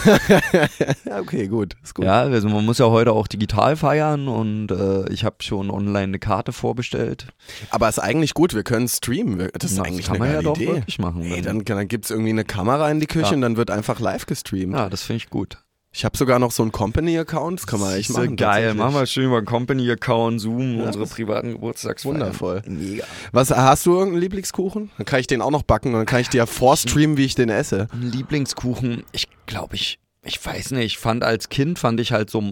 okay, gut. Ist gut. Ja, also man muss ja heute auch digital feiern und äh, ich habe schon online eine Karte vorbestellt. Aber ist eigentlich gut, wir können streamen. Das ist Na, eigentlich kann eine man ja doch Idee. wirklich machen. Ey, dann dann gibt es irgendwie eine Kamera in die Küche Ja. und dann wird einfach live gestreamt. ja, das finde ich gut. Ich habe sogar noch so einen Company-Account, das kann man echt machen. geil, machen wir schön über einen Company-Account, Zoom, Ja, unsere privaten Geburtstagsfeiern. Wundervoll. Mega. Was, hast du irgendeinen Lieblingskuchen? Dann kann ich den auch noch backen und dann kann ich dir vorstreamen, wie ich den esse. Lieblingskuchen, ich glaube, ich, ich weiß nicht, ich fand als Kind, fand ich halt so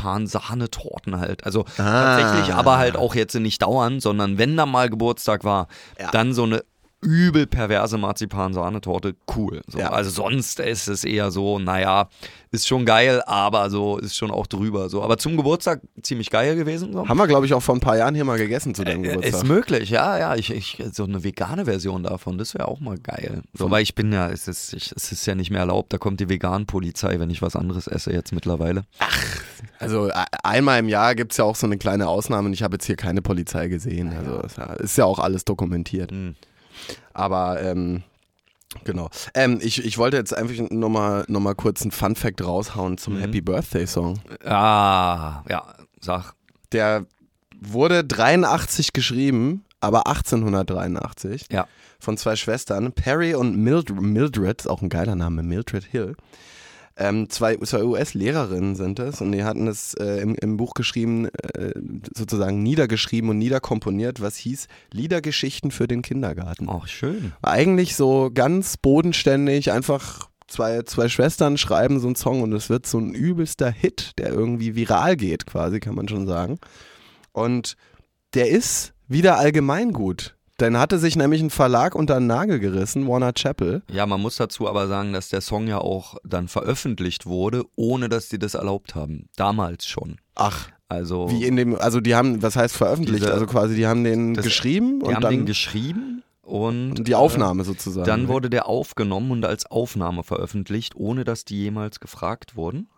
Marzipan-Sahnetorten halt. Also Ah. tatsächlich, aber halt auch jetzt nicht dauernd, sondern wenn da mal Geburtstag war, Ja. dann so eine übel perverse Marzipan-Sahnetorte, cool. So, Ja. Also sonst ist es eher so, naja, ist schon geil, aber so ist schon auch drüber. So. Aber zum Geburtstag ziemlich geil gewesen. So. Haben wir, glaube ich, auch vor ein paar Jahren hier mal gegessen zu deinem Äh, Geburtstag. Ist möglich, ja, ja. Ich, ich, so eine vegane Version davon, das wäre auch mal geil. So, weil ich bin ja, es ist, ich, es ist ja nicht mehr erlaubt, da kommt die Vegan-Polizei, wenn ich was anderes esse jetzt mittlerweile. Also e- einmal im Jahr gibt es ja auch so eine kleine Ausnahme und ich habe jetzt hier keine Polizei gesehen. Also ist ja, ist ja auch alles dokumentiert. Hm. Aber ähm, genau. Ähm, ich, ich wollte jetzt einfach nochmal noch mal kurz einen Fun-Fact raushauen zum Mhm. Happy Birthday-Song. Ah, ja, sag. Der wurde 83 geschrieben, aber 1883 Ja. von zwei Schwestern, Perry und Mild Mildred, ist auch ein geiler Name, Mildred Hill. Ähm, zwei zwei US-Lehrerinnen sind es und die hatten es äh, im, im Buch geschrieben, äh, sozusagen niedergeschrieben und niederkomponiert, was hieß Liedergeschichten für den Kindergarten. Ach, schön. Eigentlich so ganz bodenständig, einfach zwei, zwei Schwestern schreiben so einen Song und es wird so ein übelster Hit, der irgendwie viral geht, quasi, kann man schon sagen. Und der ist wieder allgemein gut. Dann hatte sich nämlich ein Verlag unter den Nagel gerissen, Warner Chappell. Ja, man muss dazu aber sagen, dass der Song ja auch dann veröffentlicht wurde, ohne dass die das erlaubt haben. Damals schon. Ach, Also, wie in dem, also die haben, was heißt veröffentlicht? Diese- also quasi, die haben den Das- geschrieben die und haben dann den geschrieben und die Aufnahme sozusagen. Äh, dann wurde der aufgenommen und als Aufnahme veröffentlicht, ohne dass die jemals gefragt wurden.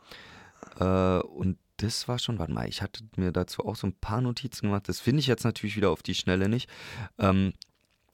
Äh, und das war schon, warte mal, ich hatte mir dazu auch so ein paar Notizen gemacht. Das finde ich jetzt natürlich wieder auf die Schnelle nicht. Ähm,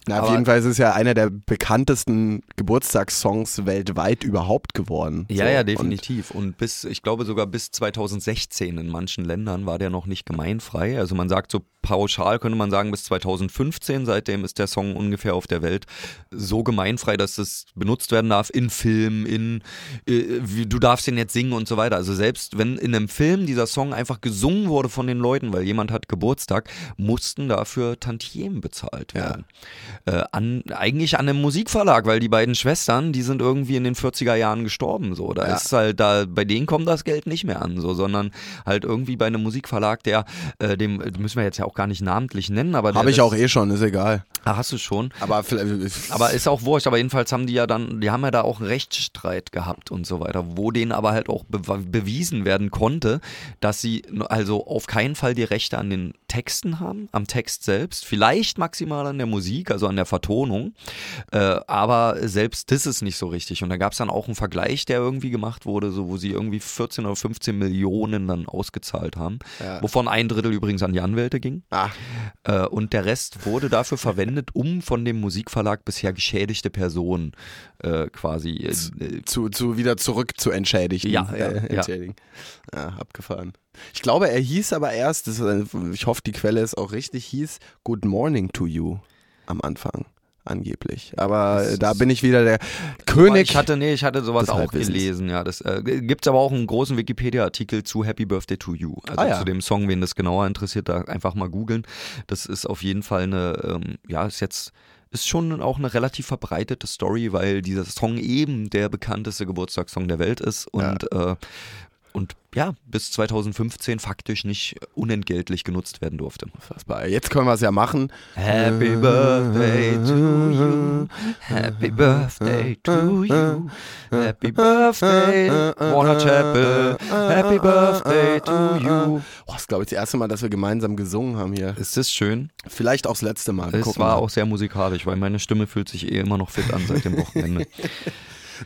Na, auf aber- jeden Fall ist es ja einer der bekanntesten Geburtstagssongs weltweit überhaupt geworden. ja, So, ja, und- definitiv. Und bis, ich glaube sogar bis 2016 in manchen Ländern war der noch nicht gemeinfrei. Also man sagt so pauschal, könnte man sagen, bis 2015, seitdem ist der Song ungefähr auf der Welt so gemeinfrei, dass es benutzt werden darf in Filmen, in, äh, du darfst den jetzt singen und so weiter. Also selbst wenn in einem Film dieser Song einfach gesungen wurde von den Leuten, weil jemand hat Geburtstag, mussten dafür Tantiemen bezahlt Ja. Äh, an, eigentlich an einem Musikverlag, weil die beiden Schwestern, die sind irgendwie in den 40er Jahren gestorben. So. Da Ja. ist halt, da, bei denen kommt das Geld nicht mehr an, so, sondern halt irgendwie bei einem Musikverlag, der, äh, dem müssen wir jetzt ja auch gar nicht namentlich nennen, aber Habe ich das- auch eh schon, ist egal. Ah, hast du schon. Aber vielleicht. Aber ist auch wurscht, aber jedenfalls haben die ja dann, die haben ja da auch einen Rechtsstreit gehabt und so weiter, wo denen aber halt auch be bewiesen werden konnte, dass sie also auf keinen Fall die Rechte an den Texten haben, am Text selbst, vielleicht maximal an der Musik, also an der Vertonung, äh, aber selbst das ist nicht so richtig. Und da gab es dann auch einen Vergleich, der irgendwie gemacht wurde, so wo sie irgendwie 14 oder 15 Millionen dann ausgezahlt haben, Ja. wovon ein Drittel übrigens an die Anwälte ging. ah, Äh, und der Rest wurde dafür verwendet, um von dem Musikverlag bisher geschädigte Personen äh, quasi. Äh, zu, zu wieder zurück zu entschädigen. Ja, ja, entschädigen. Ja, abgefahren. Ich glaube, er hieß aber erst, ich hoffe, die Quelle ist auch richtig, hieß Good Morning to You am Anfang. Angeblich. Aber Das da bin ich wieder der König. ich hatte, nee, ich hatte sowas auch gelesen, ja. Das äh, gibt aber auch einen großen Wikipedia-Artikel zu Happy Birthday to You. Also Ah, ja. zu dem Song, wen das genauer interessiert, da einfach mal googeln. Das ist auf jeden Fall eine, ähm, ja, ist jetzt ist schon auch eine relativ verbreitete Story, weil dieser Song eben der bekannteste Geburtstagssong der Welt ist und äh, und ja, bis 2015 faktisch nicht unentgeltlich genutzt werden durfte. Unfassbar. Jetzt können wir es ja machen. Happy Birthday to you. Happy Birthday to you. Happy Birthday, Warner Chapel. Happy Birthday to you. Oh, das ist, glaube ich, das erste Mal, dass wir gemeinsam gesungen haben hier. Ist das schön? Vielleicht auch das letzte Mal. Es war mal. auch sehr musikalisch, weil meine Stimme fühlt sich eh immer noch fit an seit dem Wochenende.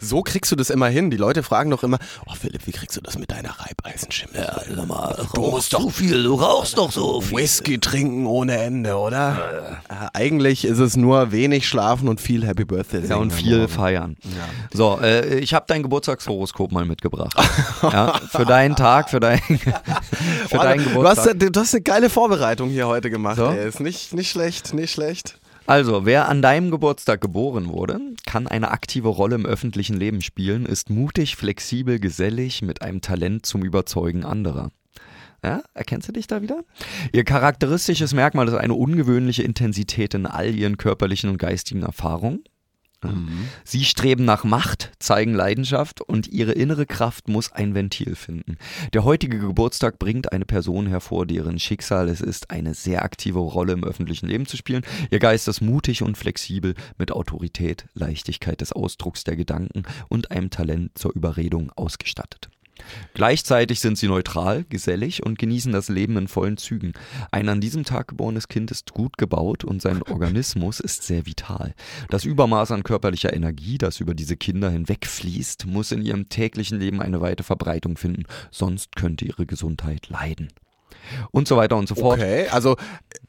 So kriegst du das immer hin. Die Leute fragen doch immer, oh Philipp, wie kriegst du das mit deiner Reibeißenschimmel? Ja, sag mal, du musst doch viel, du rauchst doch so Whisky trinken ohne Ende, oder? Äh, eigentlich ist es nur wenig schlafen und viel Happy Birthday. Ja, und viel Morgen. feiern. So, äh, ich habe dein Geburtstagshoroskop mal mitgebracht. ja, für deinen Tag, für, dein, für Oh, deinen du, hast, Geburtstag. du hast eine geile Vorbereitung hier heute gemacht. So? Ey. Ist nicht, nicht schlecht, nicht schlecht. Also, wer an deinem Geburtstag geboren wurde, kann eine aktive Rolle im öffentlichen Leben spielen, ist mutig, flexibel, gesellig, mit einem Talent zum Überzeugen anderer. Ja, erkennst du dich da wieder? Ihr charakteristisches Merkmal ist eine ungewöhnliche Intensität in all ihren körperlichen und geistigen Erfahrungen. Sie streben nach Macht, zeigen Leidenschaft und ihre innere Kraft muss ein Ventil finden. Der heutige Geburtstag bringt eine Person hervor, deren Schicksal es ist, eine sehr aktive Rolle im öffentlichen Leben zu spielen. Ihr Geist ist mutig und flexibel mit Autorität, Leichtigkeit des Ausdrucks der Gedanken und einem Talent zur Überredung ausgestattet. Gleichzeitig sind sie neutral, gesellig und genießen das Leben in vollen Zügen. Ein an diesem Tag geborenes Kind ist gut gebaut und sein Organismus ist sehr vital. Das Übermaß an körperlicher Energie, das über diese Kinder hinwegfließt, muss in ihrem täglichen Leben eine weite Verbreitung finden, sonst könnte ihre Gesundheit leiden. Und so weiter und so fort. Okay, also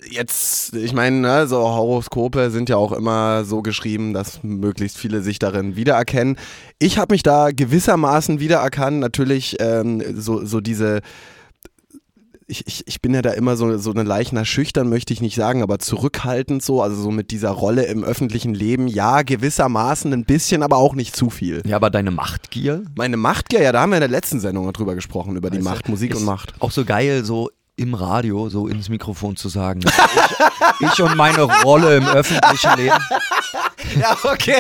jetzt, ich meine, ne, so Horoskope sind ja auch immer so geschrieben, dass möglichst viele sich darin wiedererkennen. Ich habe mich da gewissermaßen wiedererkannt. Natürlich ähm, so, so diese ich, ich, ich bin ja da immer so, so eine Leichner schüchtern, möchte ich nicht sagen, aber zurückhaltend so, also so mit dieser Rolle im öffentlichen Leben, ja, gewissermaßen ein bisschen, aber auch nicht zu viel. Ja, aber deine Machtgier? Meine Machtgier, ja, da haben wir in der letzten Sendung drüber gesprochen, über die Macht, Musik und Macht. Auch so geil, so im Radio, so ins Mikrofon zu sagen. Ich, ich und meine Rolle im öffentlichen Leben. Ja, okay.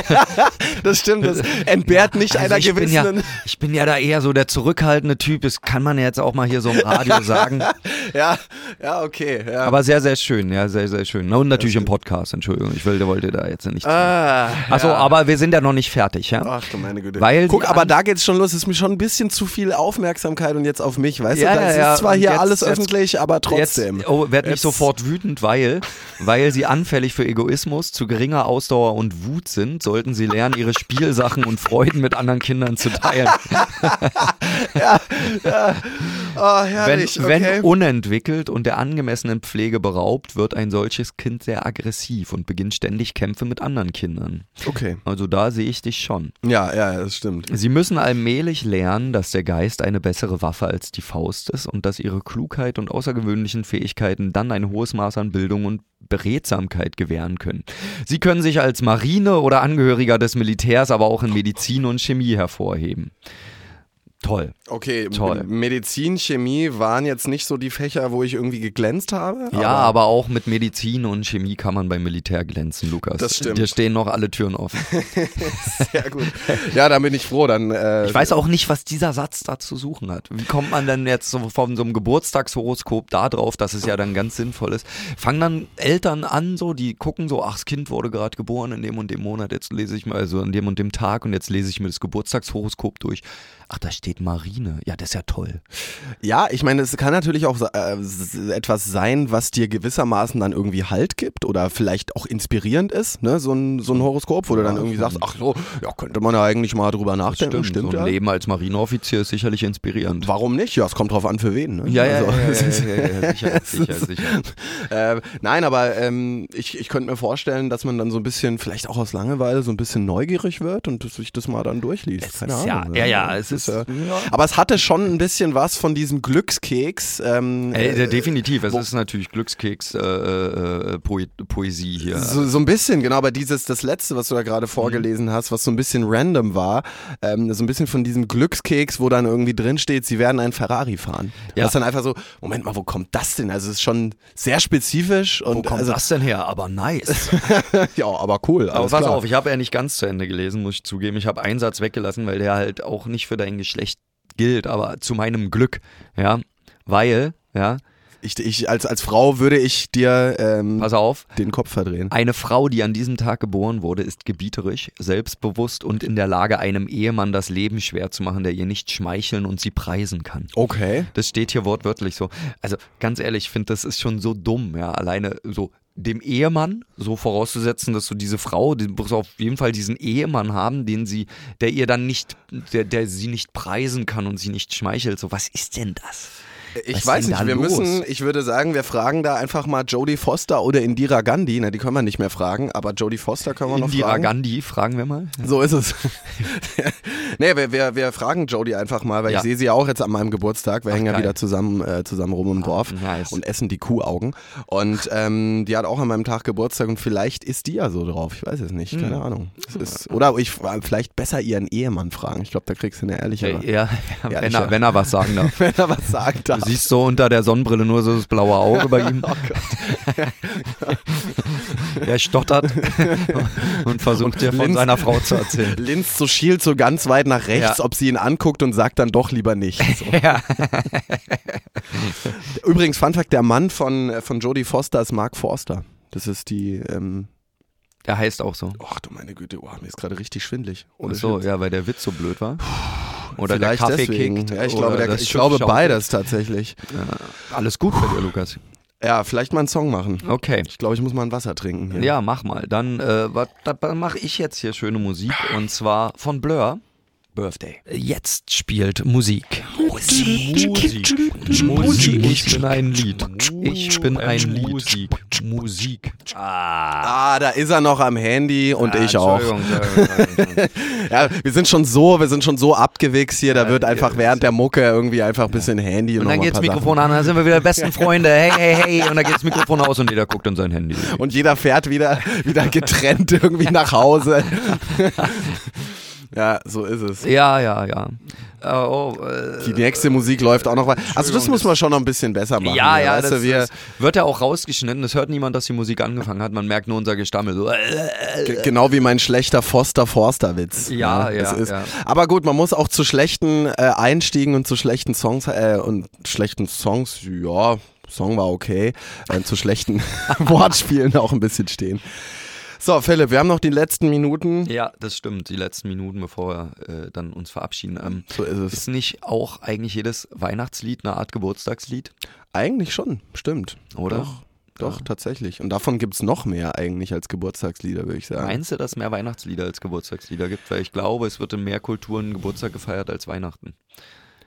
Das stimmt, das entbehrt nicht Also einer ich bin, ja, gewissen. ich bin ja da eher so der zurückhaltende Typ, das kann man ja jetzt auch mal hier so im Radio sagen. Ja, ja, okay. Ja. Aber sehr, sehr schön, ja, sehr, sehr schön. Und natürlich im Podcast, Entschuldigung, ich will, wollte da jetzt nicht. ah, Achso, ja. aber wir sind ja noch nicht fertig, ja? Ach du meine Güte. Weil Guck, aber da geht's schon los. Es ist mir schon ein bisschen zu viel Aufmerksamkeit und jetzt auf mich, weißt Ja, du? Das ja, ja. ist zwar hier jetzt- alles jetzt- öffentlich, aber trotzdem. Jetzt, oh, werd nicht sofort wütend, weil, weil sie anfällig für Egoismus, zu geringer Ausdauer und Wut sind, sollten sie lernen, ihre Spielsachen und Freuden mit anderen Kindern zu teilen. Oh, Wenn, herrlich, wenn okay. unentwickelt und der angemessenen Pflege beraubt, wird ein solches Kind sehr aggressiv und beginnt ständig Kämpfe mit anderen Kindern. okay. Also da sehe ich dich schon. Ja, ja, das stimmt. Sie müssen allmählich lernen, dass der Geist eine bessere Waffe als die Faust ist und dass ihre Klugheit und außergewöhnlichen Fähigkeiten dann ein hohes Maß an Bildung und Beredsamkeit gewähren können. Sie können sich als Marine oder Angehöriger des Militärs, aber auch in Medizin und Chemie hervorheben. Toll. Okay, Toll. Medizin, Chemie waren jetzt nicht so die Fächer, wo ich irgendwie geglänzt habe. Ja, aber auch mit Medizin und Chemie kann man beim Militär glänzen, Lukas. Das stimmt. Dir stehen noch alle Türen offen. sehr gut. Ja, dann bin ich froh. Dann, äh, Ich weiß auch nicht, was dieser Satz da zu suchen hat. Wie kommt man denn jetzt so von so einem Geburtstagshoroskop da drauf, dass es ja dann ganz sinnvoll ist? Fangen dann Eltern an, so, die gucken so, ach, das Kind wurde gerade geboren in dem und dem Monat, jetzt lese ich mal, also an dem und dem Tag und jetzt lese ich mir das Geburtstagshoroskop durch. Ach, da steht Marine. Ja, das ist ja toll. Ja, ich meine, es kann natürlich auch äh, etwas sein, was dir gewissermaßen dann irgendwie Halt gibt oder vielleicht auch inspirierend ist, ne? so, ein, so ein Horoskop, wo du dann irgendwie sagst, ach so, ja, könnte man ja eigentlich mal drüber nachdenken. Stimmt, so ein ja. Leben als Marineoffizier ist sicherlich inspirierend. Warum nicht? Ja, es kommt drauf an, für wen. Ne? Ja, ja, Also, ja, ja, ja, ja, sicher, sicher, sicher. Äh, nein, aber ähm, ich, ich könnte mir vorstellen, dass man dann so ein bisschen, vielleicht auch aus Langeweile, so ein bisschen neugierig wird und sich das mal dann durchliest. Keine ist ja- Ahnung. ja, ja, es ist- äh, ja. Aber es hatte schon ein bisschen was von diesem Glückskeks. Ähm, Ey, äh, definitiv, es ist natürlich Glückskeks äh, äh, Poesie hier. So, so ein bisschen, genau, aber dieses, das letzte, was du da gerade vorgelesen Mhm. hast, was so ein bisschen random war, ähm, so ein bisschen von diesem Glückskeks, wo dann irgendwie drin steht, sie werden einen Ferrari fahren. Ja. Das ist dann einfach so, Moment mal, wo kommt das denn? Also es ist schon sehr spezifisch und Wo kommt also, das denn her? Aber nice. ja, aber cool. Aber pass klar. auf, ich habe ja nicht ganz zu Ende gelesen, muss ich zugeben. Ich habe einen Satz weggelassen, weil der halt auch nicht für dein Geschlecht gilt, aber zu meinem Glück, ja. Weil, ja, Ich, ich, als, als Frau würde ich dir ähm, pass auf, den Kopf verdrehen. eine Frau, die an diesem Tag geboren wurde, ist gebieterisch, selbstbewusst und in der Lage, einem Ehemann das Leben schwer zu machen, der ihr nicht schmeicheln und sie preisen kann. Okay. Das steht hier wortwörtlich so. Also ganz ehrlich, ich finde, das ist schon so dumm, ja. Alleine so dem Ehemann so vorauszusetzen, dass du diese Frau, die muss auf jeden Fall diesen Ehemann haben, den sie, der ihr dann nicht, der, der sie nicht preisen kann und sie nicht schmeichelt. So, was ist denn das? Ich Was weiß nicht, wir los? müssen, ich würde sagen, wir fragen da einfach mal Jodie Foster oder Indira Gandhi. Na, die können wir nicht mehr fragen, aber Jodie Foster können wir noch Indira fragen. Gandhi, fragen wir mal. So ist es. nee, wir, wir, wir fragen Jodie einfach mal, weil Ja. ich sehe sie ja auch jetzt an meinem Geburtstag. Wir Ach, hängen ja geil. wieder zusammen, äh, zusammen rum im Dorf nice. und essen die Kuhaugen. Und ähm, die hat auch an meinem Tag Geburtstag und vielleicht ist die ja so drauf. Ich weiß es nicht, Hm. keine Ahnung. Es ist, oder ich vielleicht besser ihren Ehemann fragen. Ich glaube, da kriegst du eine ehrlichere. Ja, ja, Ja, wenn, er, wenn er was sagen darf. Wenn er was sagen darf. Du siehst so unter der Sonnenbrille nur so das blaue Auge bei ihm. Oh. Er stottert und versucht dir von Linz- seiner Frau zu erzählen. Linz so schielt so ganz weit nach rechts, Ja. ob sie ihn anguckt und sagt dann doch lieber nicht. So. Ja. Übrigens, Fun Fact, der Mann von, von Jodie Foster ist Mark Forster. Das ist die, ähm, Der heißt auch so. ach du meine Güte, oh, mir ist gerade richtig schwindlig. Ohne Ach so, Shit. ja, weil der Witz so blöd war. Oder Vielleicht der Kaffee deswegen. kickt. Ja, ich glaube, der, ich glaube beides tatsächlich. Alles gut bei dir, Lukas. Ja, vielleicht mal einen Song machen. Okay. Ich glaube, ich muss mal ein Wasser trinken. Hier. Ja, mach mal. Dann, äh, mache ich jetzt hier schöne Musik und zwar von Blur. Birthday. Jetzt spielt Musik. Musik. Musik. Musik. Ich bin ein Lied. Ich bin ein Lied. Musik. Musik. Ah. Ah, da ist er noch am Handy und Ah, ich auch. Entschuldigung. Ja, wir sind schon so, wir sind schon so abgewichst hier, da Ja, wird einfach während der Mucke irgendwie einfach ein bisschen Handy und, Und dann paar Sachen. Mikrofon an, dann sind wir wieder besten Freunde. Hey, hey, hey. Und dann geht's Mikrofon aus und jeder guckt in sein Handy. Und jeder fährt wieder, wieder getrennt irgendwie nach Hause. ja, so ist es. Ja, ja, ja. Äh, oh, äh, Die nächste Musik läuft auch noch weiter. Also das muss man schon noch ein bisschen besser machen. Ja, ja, das, das wird ja auch rausgeschnitten. Es hört niemand, dass die Musik angefangen hat. Man merkt nur unser Gestammel. So. Genau wie mein schlechter Foster-Forster-Witz. Ja, ja, das ist. ja. Aber gut, man muss auch zu schlechten äh, Einstiegen und zu schlechten Songs äh, und schlechten Songs, ja, Song war okay, äh, zu schlechten Wortspielen auch ein bisschen stehen. So, Philipp, wir haben noch die letzten Minuten. Ja, das stimmt. Die letzten Minuten, bevor wir äh, dann uns verabschieden. Ähm, So ist es. ist nicht auch eigentlich jedes Weihnachtslied eine Art Geburtstagslied? Eigentlich schon, stimmt. Oder? Doch, doch tatsächlich. Und davon gibt es noch mehr eigentlich als Geburtstagslieder, würde ich sagen. Meinst du, dass es mehr Weihnachtslieder als Geburtstagslieder gibt? Weil ich glaube, es wird in mehr Kulturen Geburtstag gefeiert als Weihnachten.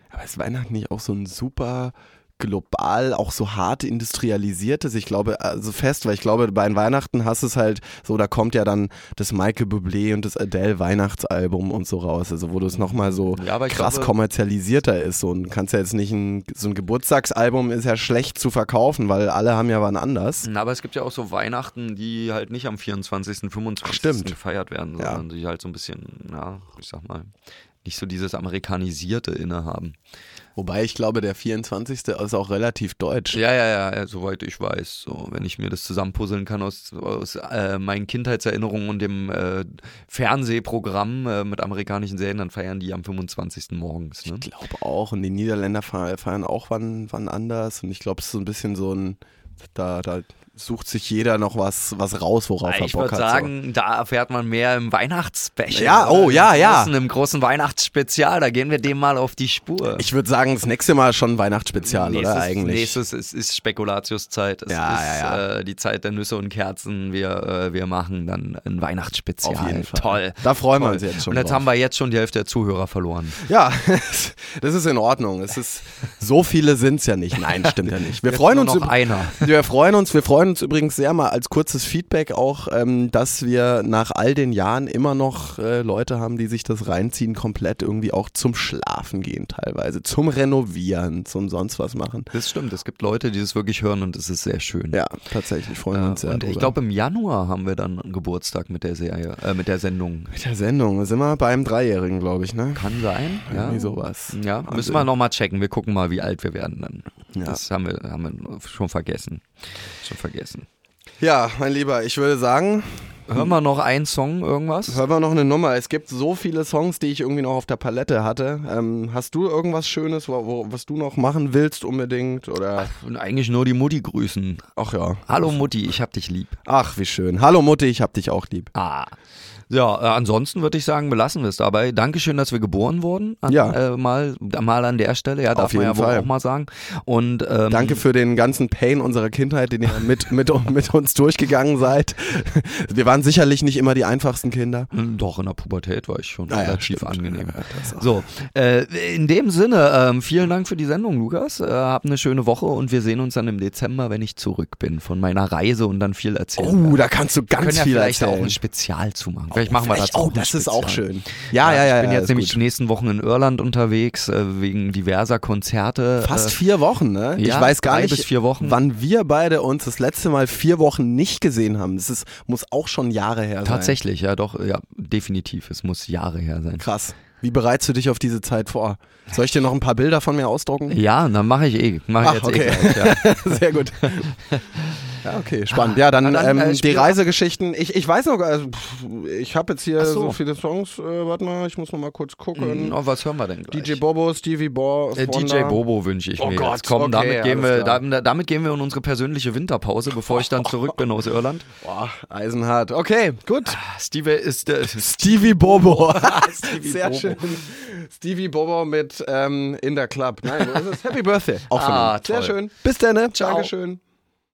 Aber ist Weihnachten nicht auch so ein super global auch so hart industrialisiertes, ich glaube, also fest, weil ich glaube, bei den Weihnachten hast du es halt so, da kommt ja dann das Michael Bublé und das Adele Weihnachtsalbum und so raus, also wo das nochmal so Ja, krass glaube- kommerzialisierter ist so und kannst ja jetzt nicht ein, so ein Geburtstagsalbum ist ja schlecht zu verkaufen, weil alle haben ja wann anders. Na, aber es gibt ja auch so Weihnachten, die halt nicht am 24., 25. Ach, stimmt. gefeiert werden, Ja. sondern die halt so ein bisschen, ja, ich sag mal, nicht so dieses amerikanisierte innehaben. Wobei ich glaube, der 24. ist auch relativ deutsch. Ja, ja, ja, ja, soweit ich weiß. So, wenn ich mir das zusammenpuzzeln kann aus, aus äh, meinen Kindheitserinnerungen und dem äh, Fernsehprogramm äh, mit amerikanischen Serien, dann feiern die am 25. morgens. Ne? Ich glaube auch. Und die Niederländer feiern auch wann, wann anders. Und ich glaube, es ist so ein bisschen so ein, da, da sucht sich jeder noch was, was raus, worauf er Ich Bock würde hat. sagen, da erfährt man mehr im Weihnachtsspecial. Ja, oh, ja, Im ja. Großen, Im großen Weihnachtsspezial, da gehen wir dem mal auf die Spur. So. Ich würde sagen, das nächste Mal schon Weihnachtsspezial, nächstes, oder eigentlich? Nächstes ist, ist Spekulatiuszeit. Es Ja, ist ja, ja. Äh, die Zeit der Nüsse und Kerzen. Wir, äh, wir machen dann ein Weihnachtsspezial. Auf jeden Fall. Toll. Da freuen wir Toll. uns jetzt schon Und jetzt drauf. haben wir jetzt schon die Hälfte der Zuhörer verloren. Ja, das ist in Ordnung. Es ist, so viele sind es ja nicht. Nein, stimmt ja nicht. Wir Jetzt freuen uns noch üb- einer. Wir freuen uns, wir freuen uns übrigens sehr mal als kurzes Feedback auch, ähm, dass wir nach all den Jahren immer noch äh, Leute haben, die sich das reinziehen, komplett irgendwie auch zum Schlafen gehen teilweise, zum Renovieren, zum sonst was machen. Das stimmt. Es gibt Leute, die das wirklich hören und es ist sehr schön. Ja, tatsächlich freuen wir Äh, uns sehr. und ich glaube, im Januar haben wir dann einen Geburtstag mit der Serie, äh, mit der Sendung. mit der Sendung da sind wir beim Dreijährigen, glaube ich, ne? Kann sein. Ja. Irgendwie sowas. Ja, Wahnsinn. müssen wir nochmal checken. Wir gucken mal, wie alt wir werden dann. Ja. Das haben wir, haben wir schon vergessen. Schon vergessen. Ja, mein Lieber, ich würde sagen, Hören wir noch einen Song, irgendwas? hören wir noch eine Nummer. Es gibt so viele Songs, die ich irgendwie noch auf der Palette hatte. Ähm, hast du irgendwas Schönes, wo, wo, was du noch machen willst unbedingt? Oder? Und eigentlich nur die Mutti grüßen. Ach ja. Hallo Mutti, ich hab dich lieb. Ach, wie schön. Hallo Mutti, ich hab dich auch lieb. Ah. Ja, äh, ansonsten würde ich sagen, belassen wir es dabei. Dankeschön, dass wir geboren wurden. An, Ja. Äh, mal, mal an der Stelle, ja, darf Auf man ja jeden Fall. auch mal sagen. Und ähm, Danke für den ganzen Pain unserer Kindheit, den ihr mit, mit, mit uns durchgegangen seid. Wir waren sicherlich nicht immer die einfachsten Kinder. Doch, in der Pubertät war ich schon Ah ja, relativ stimmt. angenehm. Ja. So, äh, in dem Sinne, ähm, vielen Dank für die Sendung, Lukas. Äh, hab eine schöne Woche und wir sehen uns dann im Dezember, wenn ich zurück bin von meiner Reise und dann viel erzählen. Oh, werde. da kannst du wir ganz können ja viel vielleicht erzählen. auch ein Spezial zu machen. Vielleicht machen wir Vielleicht- dazu Oh, das ist auch schön. Ja, ja, ja. Ich bin ja, jetzt nämlich die gut. nächsten Wochen in Irland unterwegs, äh, wegen diverser Konzerte. Fast äh, vier Wochen, ne? ich ja, weiß gar drei nicht, bis vier Wochen. wann wir beide uns das letzte Mal vier Wochen nicht gesehen haben. Das ist, muss auch schon Jahre her sein. Tatsächlich, ja doch, ja, definitiv. Es muss Jahre her sein. Krass. Wie bereitest du dich auf diese Zeit vor? Soll ich dir noch ein paar Bilder von mir ausdrucken? Ja, dann mache ich eh. Mach ich Ach, jetzt okay. eh gleich, ja. Sehr gut. Ja, okay, spannend. Ja, dann, dann, ähm, äh, die Reisegeschichten. Ich, ich weiß noch, also, ich habe jetzt hier so. so. viele Songs. Äh, warte mal, ich muss noch mal kurz gucken. Oh, was hören wir denn gleich? DJ Bobo, Stevie Bo, Äh, DJ Bobo wünsche ich Oh mir Gott, jetzt. Komm, okay, damit, gehen wir, damit, damit gehen wir in unsere persönliche Winterpause, bevor ich dann zurück bin aus Irland. Boah, Eisenhart. Okay, gut. Steve ist der. Stevie Bobo. Stevie Sehr Bobo. schön. Stevie Bobo mit ähm, In der Club. Nein, wo ist? Happy Birthday. Auch von Ah. Sehr schön. Bis dann. ne? Ciao. Dankeschön.